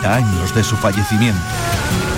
30 años de su fallecimiento.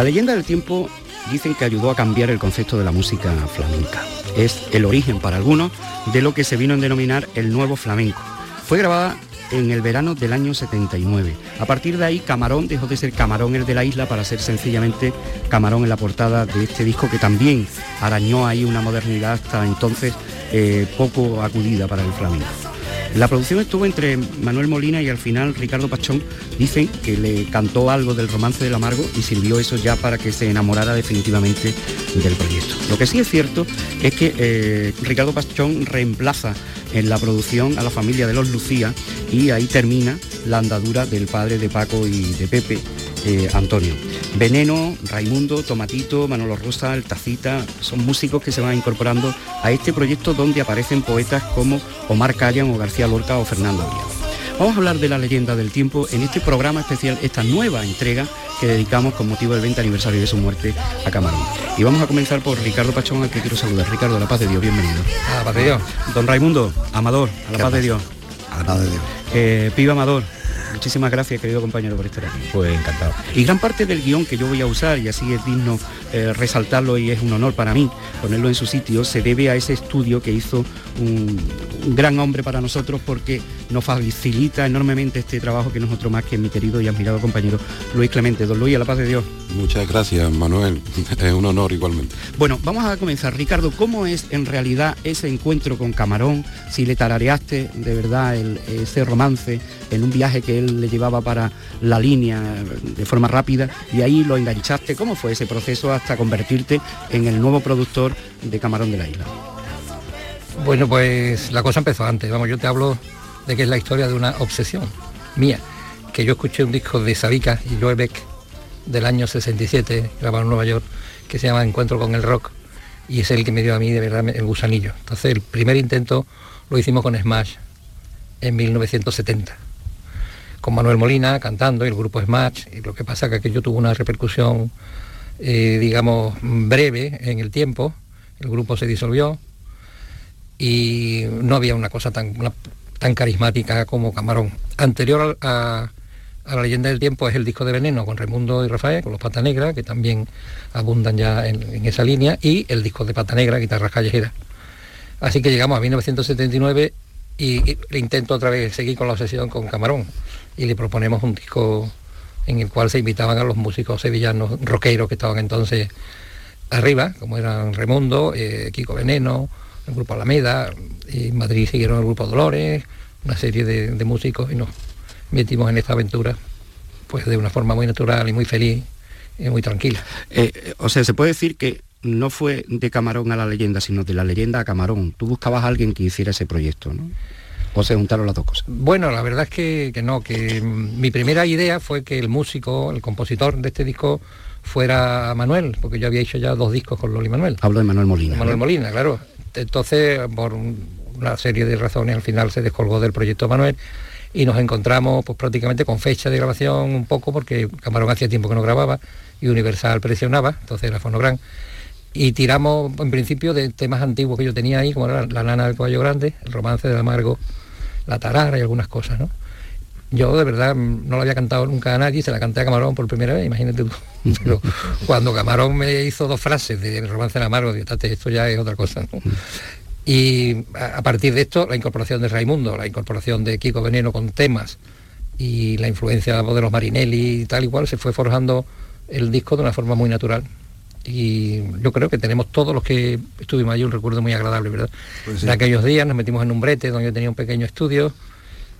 La leyenda del tiempo dicen que ayudó a cambiar el concepto de la música flamenca. Es el origen para algunos de lo que se vino a denominar el nuevo flamenco. Fue grabada en el verano del año 79. A partir de ahí, Camarón dejó de ser Camarón el de la isla para ser sencillamente Camarón en la portada de este disco que también arañó ahí una modernidad hasta entonces eh, poco acudida para el flamenco. La producción estuvo entre Manuel Molina y al final Ricardo Pachón dicen que le cantó algo del romance del amargo y sirvió eso ya para que se enamorara definitivamente del proyecto. Lo que sí es cierto es que eh, Ricardo Pachón reemplaza en la producción a la familia de los Lucía y ahí termina la andadura del padre de Paco y de Pepe, eh, Antonio. Veneno, Raimundo, Tomatito, Manolo Rosa, El Tacita, son músicos que se van incorporando a este proyecto donde aparecen poetas como Omar Callan o García Lorca o Fernando Arias. Vamos a hablar de la leyenda del tiempo en este programa especial, esta nueva entrega que dedicamos con motivo del 20 aniversario de su muerte a Camarón. Y vamos a comenzar por Ricardo Pachón, al que quiero saludar. Ricardo, a la paz de Dios, bienvenido. A la paz de Dios. Don Raimundo, Amador, a la paz de Dios. A la paz de Dios. Eh, Piba Amador, muchísimas gracias, querido compañero, por estar aquí. Pues encantado. Y gran parte del guion que yo voy a usar, y así es digno eh, resaltarlo y es un honor para mí ponerlo en su sitio, se debe a ese estudio que hizo un, un gran hombre para nosotros porque nos facilita enormemente este trabajo que no es otro más que mi querido y admirado compañero Luis Clemente. Don Luis, a la paz de Dios. Muchas gracias, Manuel. Es un honor igualmente. Bueno, vamos a comenzar. Ricardo, ¿cómo es en realidad ese encuentro con Camarón? Si le tarareaste de verdad el- ese romance en un viaje que él le llevaba para la línea de forma rápida y ahí lo enganchaste. ¿Cómo fue ese proceso hasta convertirte en el nuevo productor de Camarón de la Isla? Bueno, pues la cosa empezó antes. Vamos, yo te hablo de que es la historia de una obsesión mía. Que yo escuché un disco de Sabica y Joe Beck del año 67, grabado en Nueva York, que se llama Encuentro con el Rock. Y es el que me dio a mí de verdad el gusanillo. Entonces el primer intento lo hicimos con Smash en 1970. Con Manuel Molina cantando y el grupo Smash. Y lo que pasa que aquello tuvo una repercusión, eh, digamos, breve en el tiempo. El grupo se disolvió y no había una cosa tan, tan carismática como Camarón. Anterior a, a la leyenda del tiempo es el disco de Veneno con Raimundo y Rafael, con los Pata Negra, que también abundan ya en, en esa línea, y el disco de Pata Negra, Guitarras Callejeras. Así que llegamos a 1979 y, y intento otra vez seguir con la obsesión con Camarón y le proponemos un disco en el cual se invitaban a los músicos sevillanos rockeros que estaban entonces arriba, como eran Raimundo, eh, Kiko Veneno, el grupo Alameda, y en Madrid siguieron el grupo Dolores, una serie de, músicos y nos metimos en esta aventura pues de una forma muy natural y muy feliz y muy tranquila. Eh, o sea, se puede decir que no fue de Camarón a la leyenda, sino de la leyenda a Camarón. Tú buscabas a alguien que hiciera ese proyecto, ¿no? O se juntaron las dos cosas. Bueno, la verdad es que, que no, que mi primera idea fue que el músico, el compositor de este disco fuera Manuel, porque yo había hecho ya dos discos con Loli Manuel. Hablo de Manuel Molina. Manuel ¿no? Molina, claro. Entonces, por un- una serie de razones, al final se descolgó del proyecto Manuel y nos encontramos pues prácticamente con fecha de grabación un poco, porque Camarón hacía tiempo que no grababa y Universal presionaba, entonces era Fonogram. Y tiramos en principio de temas antiguos que yo tenía ahí, como era La nana del caballo grande, El romance del amargo, La tarara y algunas cosas, ¿no? Yo de verdad no la había cantado nunca a nadie, se la canté a Camarón por primera vez, imagínate tú. Pero cuando Camarón me hizo dos frases de romance del amargo, digo, "Tate, esto ya es otra cosa. Y a, partir de esto, la incorporación de Raimundo, la incorporación de Kiko Veneno con temas y la influencia de los Marinelli y tal y cual, se fue forjando el disco de una forma muy natural. Y yo creo que tenemos todos los que estuvimos allí un recuerdo muy agradable, ¿verdad? Pues En aquellos días nos metimos en un brete donde yo tenía un pequeño estudio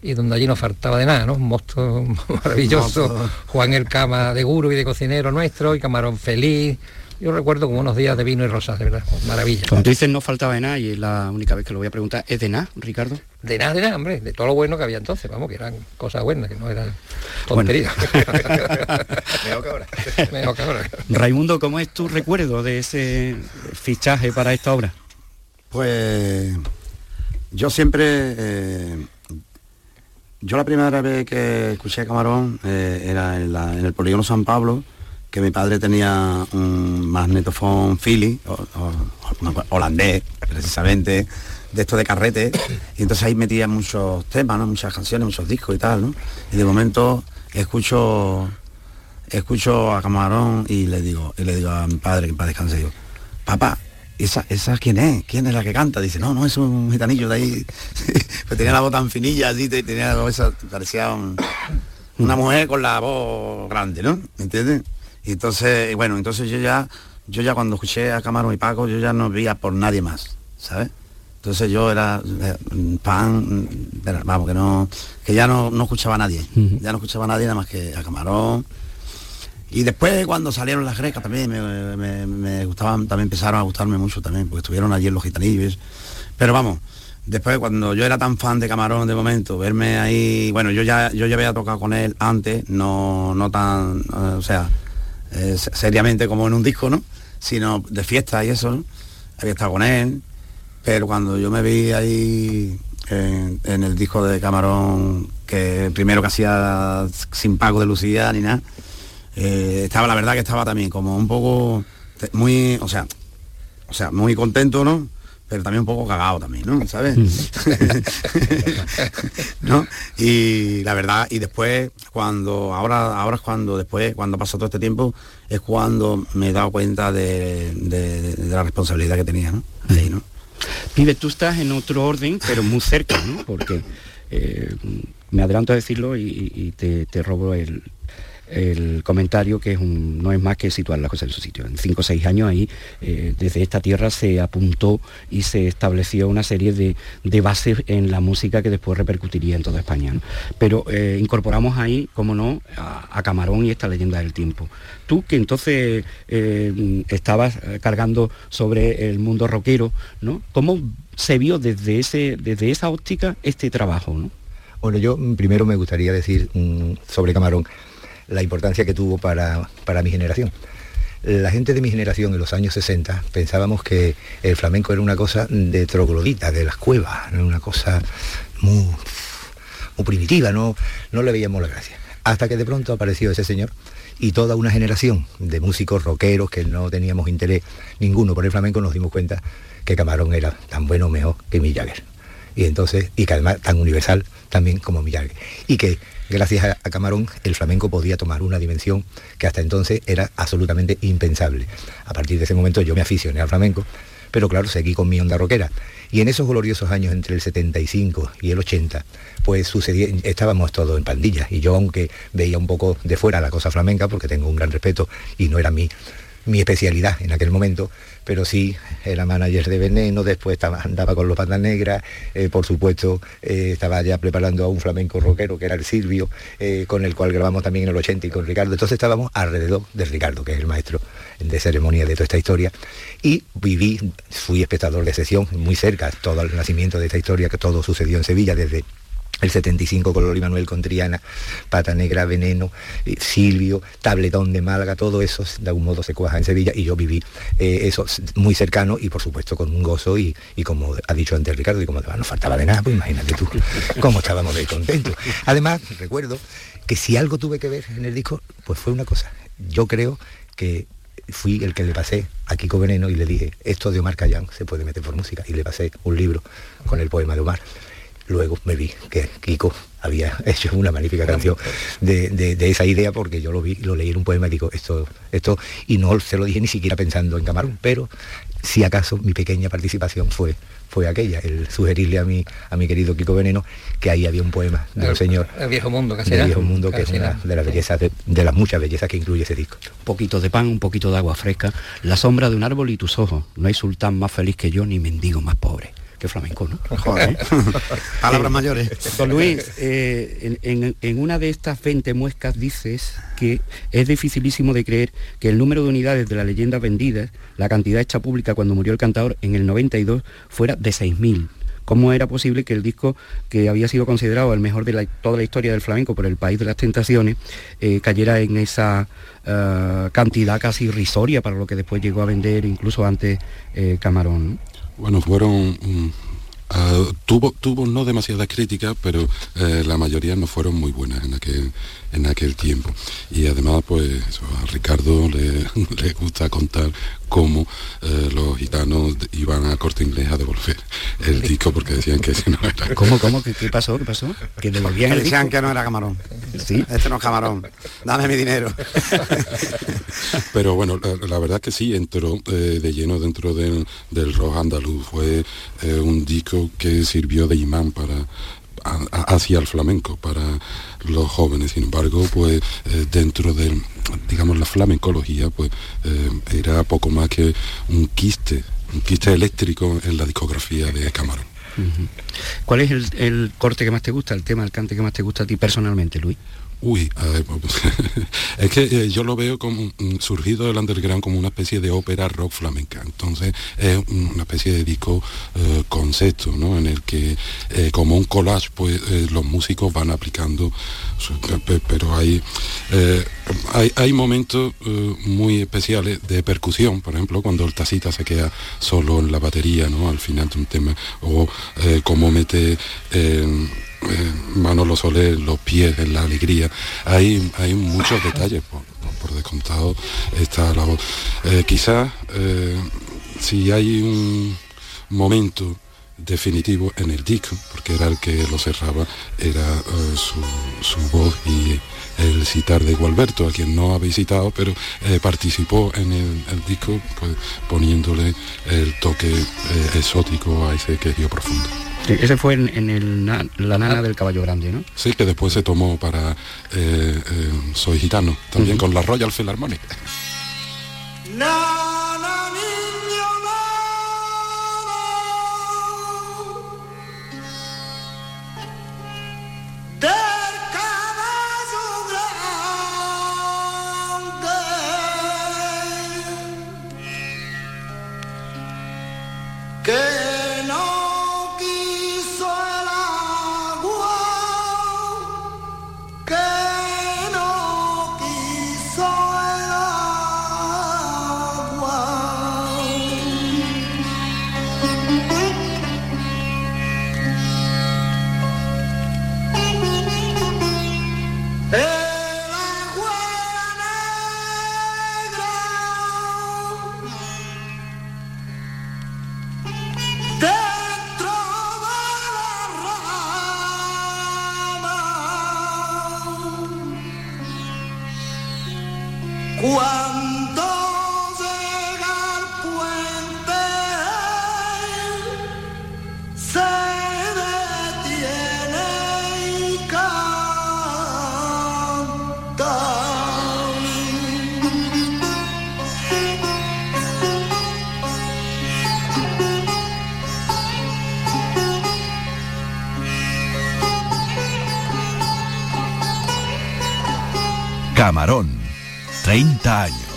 y donde allí no faltaba de nada, ¿no? Un monstruo maravilloso. Juan el Cama de guru y de cocinero nuestro y Camarón Feliz. Yo recuerdo como unos días de vino y rosas, de verdad, maravilla. Cuando tú dices no faltaba de nada, y es la única vez que lo voy a preguntar, ¿es de nada, Ricardo? De nada, de nada, hombre, de todo lo bueno que había entonces, vamos, que eran cosas buenas, que no eran tonterías. Mejor que ahora. Mejor que ahora. Raimundo, ¿cómo es tu recuerdo de ese fichaje para esta obra? Pues yo siempre, eh, yo la primera vez que escuché a Camarón eh, era en, la- en el polígono San Pablo, que mi padre tenía un magnetofón Philly, holandés, precisamente, de esto de carrete, y entonces ahí metía muchos temas, ¿no? muchas canciones, muchos discos y tal, ¿no? Y de momento escucho escucho a Camarón y le digo, y le digo a mi padre, que paz descanse, digo, papá, ¿esa, ¿esa quién es? ¿Quién es la que canta? Dice, no, no, es un gitanillo de ahí. pues tenía la voz tan finilla, así, te- tenía la voz parecía un- una mujer con la voz grande, ¿no? ¿Me entiendes? Y entonces, bueno, entonces yo ya, yo ya cuando escuché a Camarón y Paco, yo ya no veía por nadie más, ¿sabes? Entonces yo era eh, pan, era- vamos, que no, que ya no, no escuchaba a nadie, ya no escuchaba a nadie nada más que a Camarón, y después cuando salieron las grecas también me, me- me gustaban, también empezaron a gustarme mucho también, porque estuvieron allí en los gitanillos. Pero vamos, después cuando yo era tan fan de Camarón de momento, verme ahí, bueno, yo ya, yo ya había tocado con él antes, no, no tan, eh, o sea, eh, se- seriamente como en un disco, ¿no? Sino de fiesta y eso. Había estado con él, pero cuando yo me vi ahí en, el disco de Camarón, que primero que hacía sin pago de Lucía ni nada, eh, estaba la verdad que estaba también como un poco muy o sea o sea muy contento no pero también un poco cagado también no sabes no y la verdad y después cuando ahora ahora es cuando después cuando pasó todo este tiempo es cuando me he dado cuenta de, de- de la responsabilidad que tenía no ahí no Pibe, tú estás en otro orden, pero muy cerca, ¿no? Porque eh, me adelanto a decirlo y, y te, te robo el, el comentario que es un- no es más que situar las cosas en su sitio. En cinco o seis años ahí, eh, desde esta tierra se apuntó y se estableció una serie de, de bases en la música que después repercutiría en toda España. Pero eh, incorporamos ahí, como no, a, Camarón y esta leyenda del tiempo. Tú que entonces eh, estabas cargando sobre el mundo rockero, ¿no? ¿Cómo se vio desde, ese, desde esa óptica este trabajo? ¿no? Bueno, yo primero me gustaría decir mm, sobre Camarón la importancia que tuvo para, para mi generación. La gente de mi generación en los años 60 pensábamos que el flamenco era una cosa de troglodita, de las cuevas, una cosa muy, muy primitiva, no, no le veíamos la gracia. Hasta que de pronto apareció ese señor y toda una generación de músicos rockeros que no teníamos interés ninguno por el flamenco nos dimos cuenta que Camarón era tan bueno o mejor que Mick Jagger y entonces y que además tan universal también como Mick Jagger y que gracias a, Camarón el flamenco podía tomar una dimensión que hasta entonces era absolutamente impensable. A partir de ese momento yo me aficioné al flamenco pero claro seguí con mi onda rockera. Y en esos gloriosos años entre el 75 y el 80 pues sucedía estábamos todos en pandillas y yo aunque veía un poco de fuera la cosa flamenca porque tengo un gran respeto y no era mi mi especialidad en aquel momento, pero sí era manager de Veneno, después andaba con los patas negras, eh, por supuesto eh, estaba ya preparando a un flamenco rockero que era el Silvio, eh, con el cual grabamos también en el 80 y con Ricardo, entonces estábamos alrededor de Ricardo, que es el maestro de ceremonia de toda esta historia, y viví, fui espectador de sesión muy cerca, todo el nacimiento de esta historia, que todo sucedió en Sevilla desde el 75 con Loli Manuel con Triana, Pata Negra, Veneno, eh, Silvio, Tabletón de Málaga, todo eso de algún modo se cuaja en Sevilla y yo viví eh, eso muy cercano y por supuesto con un gozo y, y como ha dicho antes Ricardo, y como no faltaba de nada, pues imagínate tú cómo estábamos de contentos. Además, recuerdo que si algo tuve que ver en el disco, pues fue una cosa. Yo creo que fui el que le pasé a Kiko Veneno y le dije, esto de Omar Cayán se puede meter por música. Y le pasé un libro con el poema de Omar luego me vi que Kiko había hecho una magnífica canción de, de- de esa idea porque yo lo vi, lo leí en un poema y digo, esto, esto, y no se lo dije ni siquiera pensando en Camarón, pero si acaso mi pequeña participación fue, fue aquella, el sugerirle a mi, a mi querido Kiko Veneno que ahí había un poema del El- señor el viejo mundo, casi nada. viejo mundo, que es una de las bellezas, de, de las muchas bellezas que incluye ese disco. Un poquito de pan, un poquito de agua fresca, la sombra de un árbol y tus ojos. No hay sultán más feliz que yo ni mendigo más pobre. Qué flamenco, ¿no? Joder. Palabras mayores. Don Luis, eh, en, en- en una de estas 20 muescas dices que es dificilísimo de creer que el número de unidades de la leyenda vendidas, la cantidad hecha pública cuando murió el cantador en el 92, fuera de 6.000. ¿Cómo era posible que el disco, que había sido considerado el mejor de la- toda la historia del flamenco por el País de las Tentaciones, eh, cayera en esa eh, cantidad casi irrisoria para lo que después llegó a vender incluso antes eh, Camarón? ¿no? Bueno, fueron... ah, tuvo, tuvo no demasiadas críticas, pero eh, la mayoría no fueron muy buenas en aquel, en aquel tiempo. Y además, pues eso, a Ricardo le, le gusta contar cómo eh, los gitanos iban a corte inglés a devolver el disco porque decían que ese no era. ¿Cómo, cómo? ¿Qué, qué pasó? ¿Qué pasó? Que devolvían el decían disco. que no era camarón. Sí. Este no es camarón. Dame mi dinero. Pero bueno, la, la verdad que sí, entró eh, de lleno dentro del, del rock andaluz. Fue eh, un disco que sirvió de imán para hacia el flamenco para los jóvenes. Sin embargo, pues eh, dentro de, digamos, la flamencología, pues eh, era poco más que un quiste, un quiste eléctrico en la discografía de Camarón. ¿Cuál es el, el corte que más te gusta, el tema, el cante que más te gusta a ti personalmente, Luis? Uy, ver, pues, es que eh, yo lo veo como surgido del underground como una especie de ópera rock flamenca. Entonces es una especie de disco eh, concepto, ¿no? En el que eh, como un collage, pues los músicos van aplicando, su- pe- pero hay, hay, hay momentos muy especiales de percusión, por ejemplo, cuando el tacita se queda solo en la batería, ¿no? Al final de un tema, o cómo mete eh, Manolo Soler, los pies en la alegría. Hay, hay muchos detalles, por, por- descontado está la voz. Eh, quizás eh, si hay un momento definitivo en el disco, porque era el que lo cerraba, era eh, su, su voz y el citar de Gualberto, a quien no habéis citado, pero participó en el, disco pues, poniéndole el toque exótico a ese que dio profundo. Sí, Ese fue en, en el la nana del caballo grande, ¿no? Sí, que después se tomó para eh, eh, Soy Gitano, también con la Royal Philharmonic. Camarón. 30 años.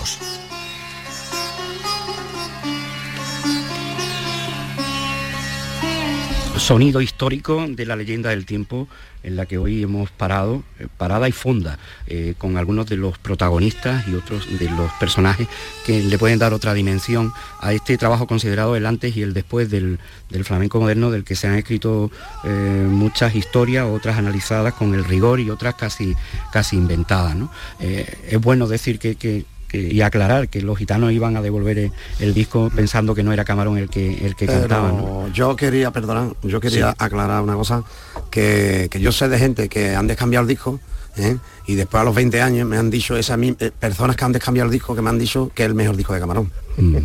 Sonido histórico de la leyenda del tiempo en la que hoy hemos parado, eh, parada y fonda, eh, con algunos de los protagonistas y otros de los personajes que le pueden dar otra dimensión a este trabajo considerado el antes y el después del, del flamenco moderno, del que se han escrito eh, muchas historias, otras analizadas con el rigor y otras casi, casi inventadas. es bueno decir que- y aclarar que los gitanos iban a devolver el, disco pensando que no era Camarón el que el que Pero cantaba. ¿no? yo quería, perdona, yo quería aclarar una cosa, que, que yo sé de gente que han descambiado el disco, ¿eh? y después a los 20 años me han dicho esas eh, personas que han descambiado el disco que me han dicho que es el mejor disco de Camarón. Mm.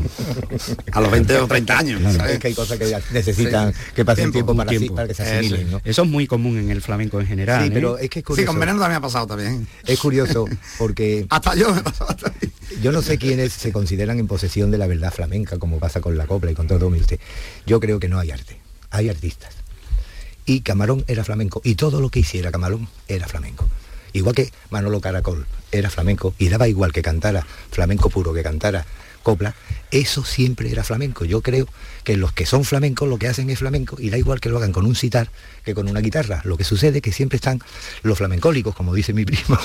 a los 20 o 30 años. ¿sabes? Es que hay cosas que necesitan que pasen Tiempo, tiempo, para, así- tiempo. para que se Eso asimilen, ¿no? Eso es muy común en el flamenco en general. Sí, ¿eh? pero es que es Sí, curioso. con Veneno también ha pasado también. Es curioso porque Hasta yo me pasaba también. yo no sé quiénes se consideran en posesión de la verdad flamenca, como pasa con la copla y con todo, usted. Yo creo que no hay arte, hay artistas. Y Camarón era flamenco, y todo lo que hiciera Camarón era flamenco. Igual que Manolo Caracol era flamenco, y daba igual que cantara flamenco puro, que cantara copla, eso siempre era flamenco. Yo creo que los que son flamencos lo que hacen es flamenco, y da igual que lo hagan con un sitar que con una guitarra. Lo que sucede es que siempre están los flamencólicos, como dice mi primo,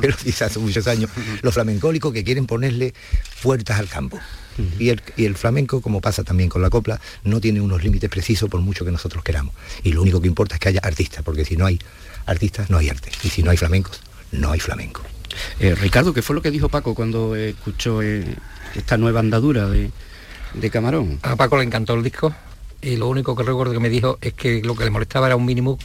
que lo dice hace muchos años, los flamencólicos que quieren ponerle puertas al campo. Y el, y el flamenco, como pasa también con la copla, no tiene unos límites precisos por mucho que nosotros queramos. Y lo único que importa es que haya artistas, porque si no hay artistas, no hay arte. Y si no hay flamencos, no hay flamenco. Eh, Ricardo, ¿qué fue lo que dijo Paco cuando escuchó eh, esta nueva andadura de, de Camarón? A Paco le encantó el disco y lo único que recuerdo que me dijo es que lo que le molestaba era un mínimo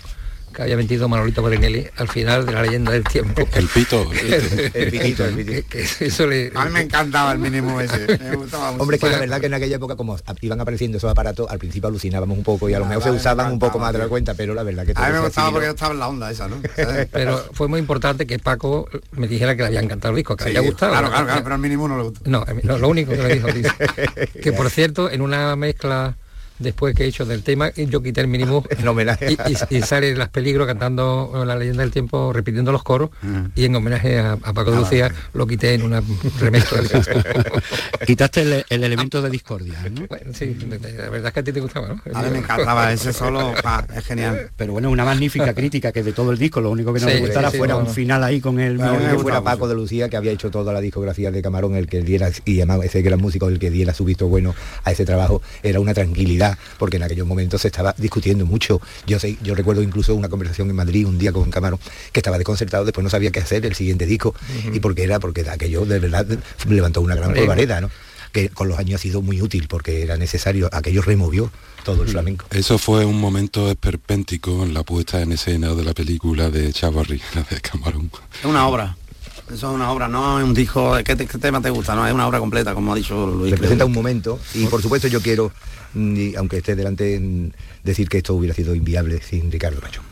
que había metido Manolito Guarinelli al final de la leyenda del tiempo. El pito. El pitito, el pitito. Que- que eso le... A mí me encantaba el mínimo ese. Me gustaba mucho. Hombre, que la verdad que en aquella época como iban apareciendo esos aparatos, al principio alucinábamos un poco y a lo mejor se usaban un poco más de la cuenta, pero la verdad que A mí me gustaba porque yo estaba en la onda esa, ¿no? ¿Sabes? Pero fue muy importante que Paco me dijera que le había encantado el disco, que le había gustado. Claro, claro, claro, pero al mínimo no le gustó. No, lo único que me dijo. dice, que por cierto, en una mezcla después que he hecho del tema, yo quité el mínimo En homenaje y, y- y sale Las Peligros cantando la leyenda del tiempo, repitiendo los coros, y en homenaje a, a Paco de Lucía lo quité en una remezcla. Quitaste el, el elemento de discordia, ¿no? Bueno, sí, la verdad es que a ti te gustaba, ¿no? A mí me encantaba ese solo, pa, es genial. Pero bueno, una magnífica crítica que de todo el disco, lo único que no Sí, le gustara sí, fuera no, un no. final ahí con el... Me que fuera Paco de Lucía que había hecho toda la discografía de Camarón el que diera y además ese gran músico el que diera su visto bueno a ese trabajo era una tranquilidad porque en aquellos momentos se estaba discutiendo mucho. Yo sé yo recuerdo incluso una conversación en Madrid un día con Camarón que estaba desconcertado después no sabía qué hacer el siguiente disco y porque era porque aquello de verdad levantó una gran polvareda no que con los años ha sido muy útil porque era necesario aquello removió todo el flamenco. Eso fue un momento esperpéntico en la puesta en escena de la película de Chavarri, la de Camarón. Es una obra. Eso es una obra, no es un disco de qué, te- qué tema te gusta, no, es una obra completa, como ha dicho Luis. representa un momento y por supuesto yo quiero y aunque esté delante decir que esto hubiera sido inviable sin Ricardo Pachón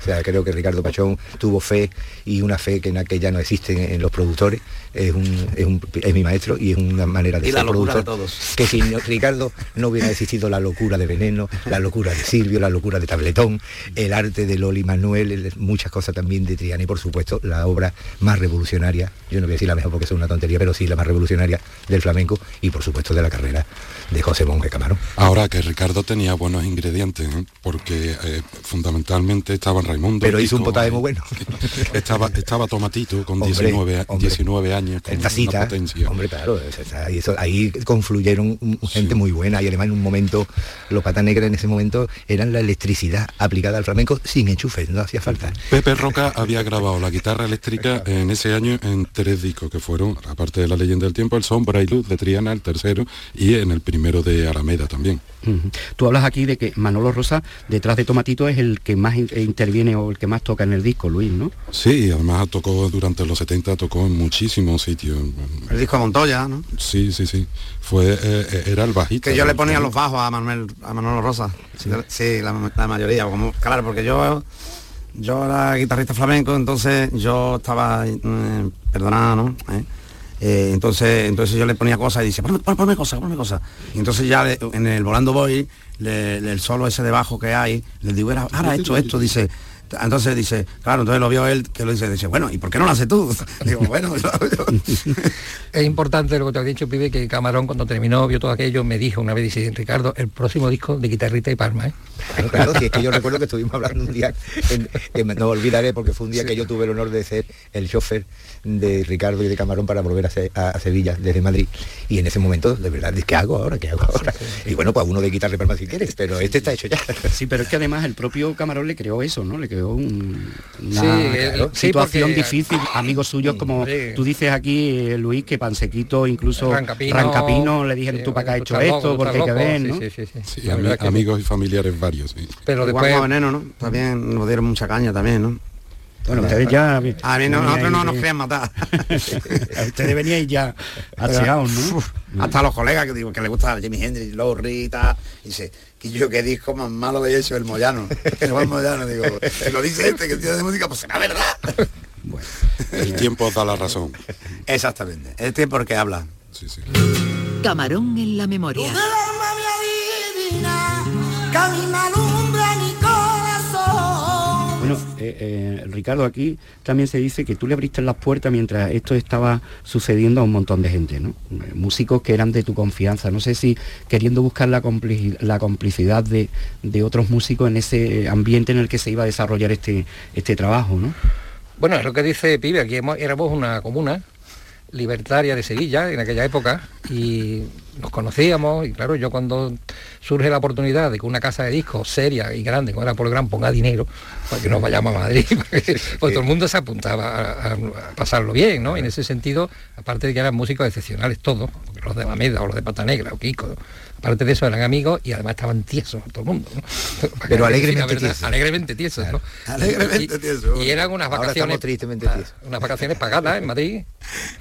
o sea creo que Ricardo Pachón tuvo fe y una fe que en aquella no existe en, en los productores es, un, es, un- es mi maestro y es una manera de Y la ser locura de productor todos. que sin Ricardo no hubiera existido la locura de Veneno la locura de Silvio la locura de Tabletón el arte de Loli Manuel el- muchas cosas también de Triana y por supuesto la obra más revolucionaria yo no voy a decir la mejor porque es una tontería pero sí la más revolucionaria del flamenco y por supuesto de la carrera de José Monge Camarón Ahora que Ricardo tenía buenos ingredientes, ¿eh? porque eh, fundamentalmente estaban Raimundo. Pero hizo un potaje eh, muy bueno. Estaba, estaba Tomatito con Hombre, 19, a- hombre. 19 años, con el una tacita, potencia. hombre, claro, ahí, eso- ahí confluyeron gente muy buena y además en un momento, los patas negras en ese momento eran la electricidad aplicada al flamenco sin enchufes, no hacía falta. Pepe Roca había grabado la guitarra eléctrica en ese año en tres discos que fueron, aparte de la leyenda del tiempo, el Sombra y Luz de Triana, el tercero, y en el primero de Alameda también. Tú hablas aquí de que Manolo Rosa, detrás de Tomatito, es el que más in- interviene o el que más toca en el disco, Luis, ¿no? Sí, además tocó durante los 70, tocó en muchísimos sitios. El disco de Montoya, ¿no? Sí, sí, sí. Fue, eh, eh, era el bajista. Que yo le ponía los bajos a Manuel, a Manolo Rosa. Sí, la, la mayoría. Como, claro, porque yo yo era guitarrista flamenco, entonces yo estaba eh, perdonada, ¿no? ¿Eh? Eh, entonces entonces yo le ponía cosas y dice, ponme, ponme, ponme cosas, ponme cosas. Y entonces ya le- en el Volando Boy, le- le- el solo ese de bajo que hay, le digo, ahora esto, esto, dice. Entonces dice, claro, entonces lo vio él que lo dice, dice, bueno, ¿y por qué no lo haces tú? Digo, bueno, yo- yo- Es importante lo que te ha dicho, pibe, que Camarón cuando terminó, vio todo aquello, me dijo una vez, dice, Ricardo, el próximo disco de guitarrita y palma, ¿eh? Claro, claro, si es que yo recuerdo que estuvimos hablando un día, en- que me- no olvidaré porque fue un día que yo tuve el honor de ser el chofer de Ricardo y de Camarón para volver a, Se- a- a Sevilla desde Madrid. Y en ese momento, de verdad, ¿qué hago ahora? ¿Qué hago ahora? Y bueno, pues uno de guitarra y palma si quieres, pero este está hecho ya. Sí, pero es que además el propio Camarón le creó eso, ¿no? Le creó un- una Sí, eh, sí, situación porque- difícil. Amigos suyos, como Sí. tú dices aquí, eh, Luis, que Pansequito, incluso Rancapino, Rancapino, le dijeron sí, tú para acá has hecho esto, porque hay que ver, loco, ¿no? sí, sí, sí, sí. Sí, La ami- verdad que sí. amigos y familiares varios, sí. Pero Igual después... veneno, ¿no? También nos dieron mucha caña también, ¿no? Bueno, ustedes ya... A mí no, nosotros no nos de- querían matar. ustedes veníais ya aseados, ¿no? Uf, Hasta los colegas que digo que le gusta Jimi Hendrix, Lou Rita, y dice, que yo qué disco más malo he hecho el Moyano. El Moyano, digo, si lo dice este que tiene de música, pues será verdad. El tiempo os da la razón. Exactamente. Es tiempo que habla. Sí, sí. Camarón en la memoria. Bueno, eh, eh, Ricardo, aquí también se dice que tú le abriste las puertas mientras esto estaba sucediendo a un montón de gente, ¿no? Eh, Músicos que eran de tu confianza. No sé si queriendo buscar la, la complicidad de, de otros músicos en ese ambiente en el que se iba a desarrollar este, este trabajo, ¿no? Bueno, es lo que dice Pibe, aquí éramos una comuna libertaria de Sevilla en aquella época y nos conocíamos y claro, yo cuando surge la oportunidad de que una casa de discos seria y grande, como era por Gran, ponga dinero para que nos vayamos a Madrid, pues todo el mundo se apuntaba a, pasarlo bien, ¿no? En ese sentido, aparte de que eran músicos excepcionales todos, los de Alameda o los de Pata Negra o Kiko, aparte de eso eran amigos y además estaban tiesos todo el mundo, Pero alegremente tiesos. Alegremente tiesos, ¿no? Alegremente Y- tiesos. Y eran unas vacaciones tristemente tiesos. unas vacaciones pagadas en Madrid.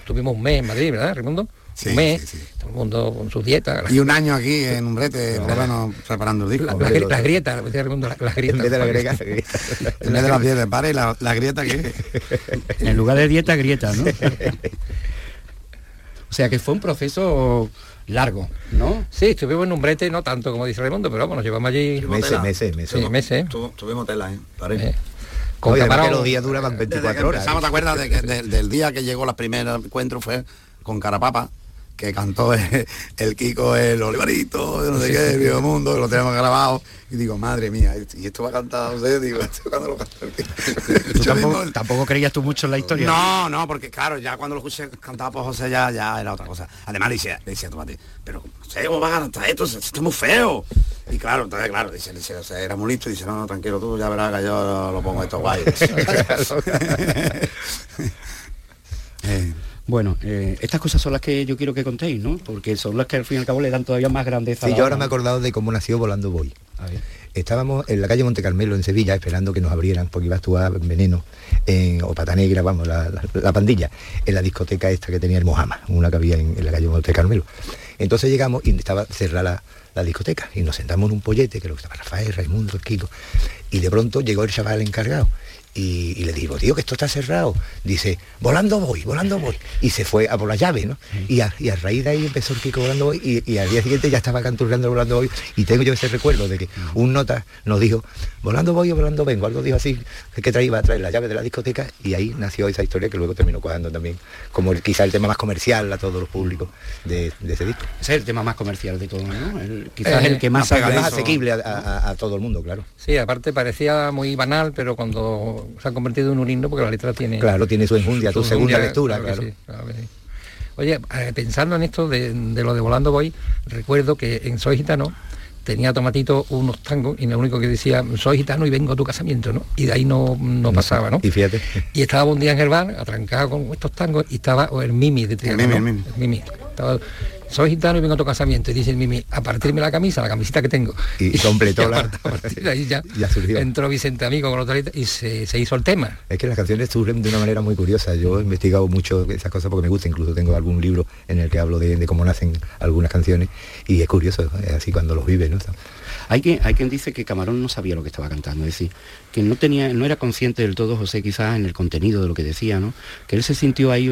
Tuvimos un mes en Madrid, ¿verdad, Raimundo? Sí, un mes, sí, sí. todo el mundo con sus dietas. Y un año aquí en Umbrete, por lo menos preparando el disco. La- hombre, las, lo- las grietas, decía Raimundo, las, las grietas. En vez de la la grega. En vez de las 10 de pares, la, la grieta que En lugar de dieta, grieta, ¿no? o sea que fue un proceso largo, ¿no? Sí, estuvimos en un brete, no tanto como dice Raimundo, pero nos llevamos allí Meses, meses, meses. sí, meses. Tu- tuvimos tela, ¿eh? Eh, con Oye, camarón. que los días duraban Desde que 24 horas. empezamos, ¿te acuerdas de que- de- del día que llegó la primera encuentro fue con Carapapa, que cantó el, el Kiko, el Olivarito, de no sé qué, el Viejo Mundo, lo tenemos grabado. Y digo, madre mía, y esto va a cantar usted, digo, esto cuando lo cantó el Kiko. Tampoco, creías tú mucho en la historia. no, no, porque claro, ya cuando lo escuché cantado por José ya, ya era otra cosa. Además le decía, le decía Tomate, pero José, ¿cómo vas a cantar esto? Esto es muy feo. Y claro, entonces claro, dice, dice, o sea, era muy listo y dice, no, no, tranquilo tú, ya verás que yo lo pongo esto guay. Eh, Bueno, eh, estas cosas son las que yo quiero que contéis, ¿no? Porque son las que al fin y al cabo le dan todavía más grandeza. Sí, yo ahora me he acordado de cómo nació Volando Voy. Estábamos en la calle Monte Carmelo, en Sevilla, esperando que nos abrieran, porque iba a actuar Veneno, en, o Pata Negra, vamos, la, la- la pandilla, en la discoteca esta que tenía el Mojama, una que había en, en la calle Monte Carmelo. Entonces llegamos y estaba cerrada la, la discoteca, y nos sentamos en un pollete, que lo que estaba Rafael, Raimundo, Kiko, y de pronto llegó el chaval encargado, y, y le digo, tío, que esto está cerrado. Dice, volando voy, volando voy. Y se fue a por la llave, ¿no? Y a, y a raíz de ahí empezó el Kiko volando voy y, y al día siguiente ya estaba canturreando volando voy. Y tengo yo ese recuerdo de que un nota nos dijo, volando voy o volando vengo. Algo dijo así, que traía, iba a traer la llave de la discoteca y ahí nació esa historia que luego terminó cuajando también como el- quizá el tema más comercial a todos los públicos de, de ese disco. Ese es el tema más comercial de todo, ¿no? El- quizás Eh, el que más. Más asequible a, a- a todo el mundo, claro. Sí, aparte parecía muy banal, pero cuando se ha convertido en un himno, porque la letra tiene... Claro, tiene su enjundia, tu su segunda enjundia, lectura, claro. sí, claro que sí. Oye, eh, pensando en esto de, de lo de Volando Voy, recuerdo que en Soy Gitano tenía Tomatito unos tangos y lo único que decía, soy gitano y vengo a tu casamiento, ¿no? Y de ahí no, no pasaba, ¿no? Y fíjate. Y estaba un día en el bar, atrancado con estos tangos, y estaba o el Mimi de Triana, Mimi, ¿no? el Mimi. El Mimi. Estaba, soy gitano y vengo a tu casamiento. Y dice el Mimi, a partirme la camisa, la camisita que tengo. Y completó y la- A partir de ahí ya, Ya surgió. entró Vicente Amigo con otra letra y se, se hizo el tema. Es que las canciones surgen de una manera muy curiosa. Yo he investigado mucho esas cosas porque me gusta, incluso tengo algún libro en el que hablo de, de cómo nacen algunas canciones y es curioso, es así cuando los vives, ¿no? Hay quien, hay quien dice que Camarón no sabía lo que estaba cantando, es decir, que no tenía, no era consciente del todo José quizás en el contenido de lo que decía, ¿no? Que él se sintió ahí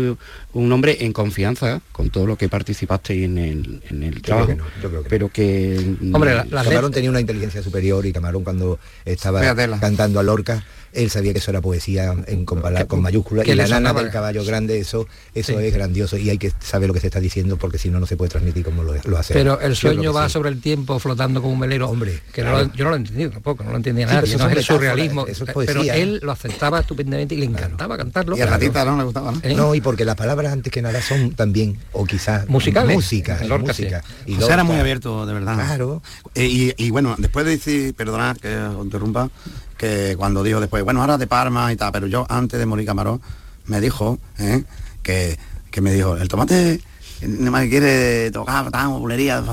un hombre en confianza con todo lo que participaste en el, en el creo trabajo, que no, yo creo que pero que Hombre, la- Camarón tenía una inteligencia superior y Camarón cuando estaba Fíjatela. cantando a Lorca, él sabía que eso era poesía en, con, pala- con mayúsculas y la nana del caballo grande, eso, eso Sí. es grandioso y hay que saber lo que se está diciendo porque si no, no se puede transmitir como lo, lo hace. Pero el sueño va sí. sobre el tiempo flotando como un velero. Hombre, que no lo- yo no lo he entendido tampoco, no lo entendía Sí, pero eso no es el surrealismo. eso es pero poesía. él lo aceptaba estupendamente y le encantaba cantarlo. Y a claro. ratita no le gustaba, ¿no? ¿Eh? No, y porque las palabras antes que nada son también, o quizás Musicales. música, En Lorca, música. Y José era muy abierto, de verdad. Claro. Eh, y, y bueno, después de decir, perdonad que os interrumpa, que cuando dijo después, bueno, ahora de Parma y tal, pero yo antes de morir Camarón me dijo ¿eh? que, que me dijo, el tomate no me quiere tocar tan bulería,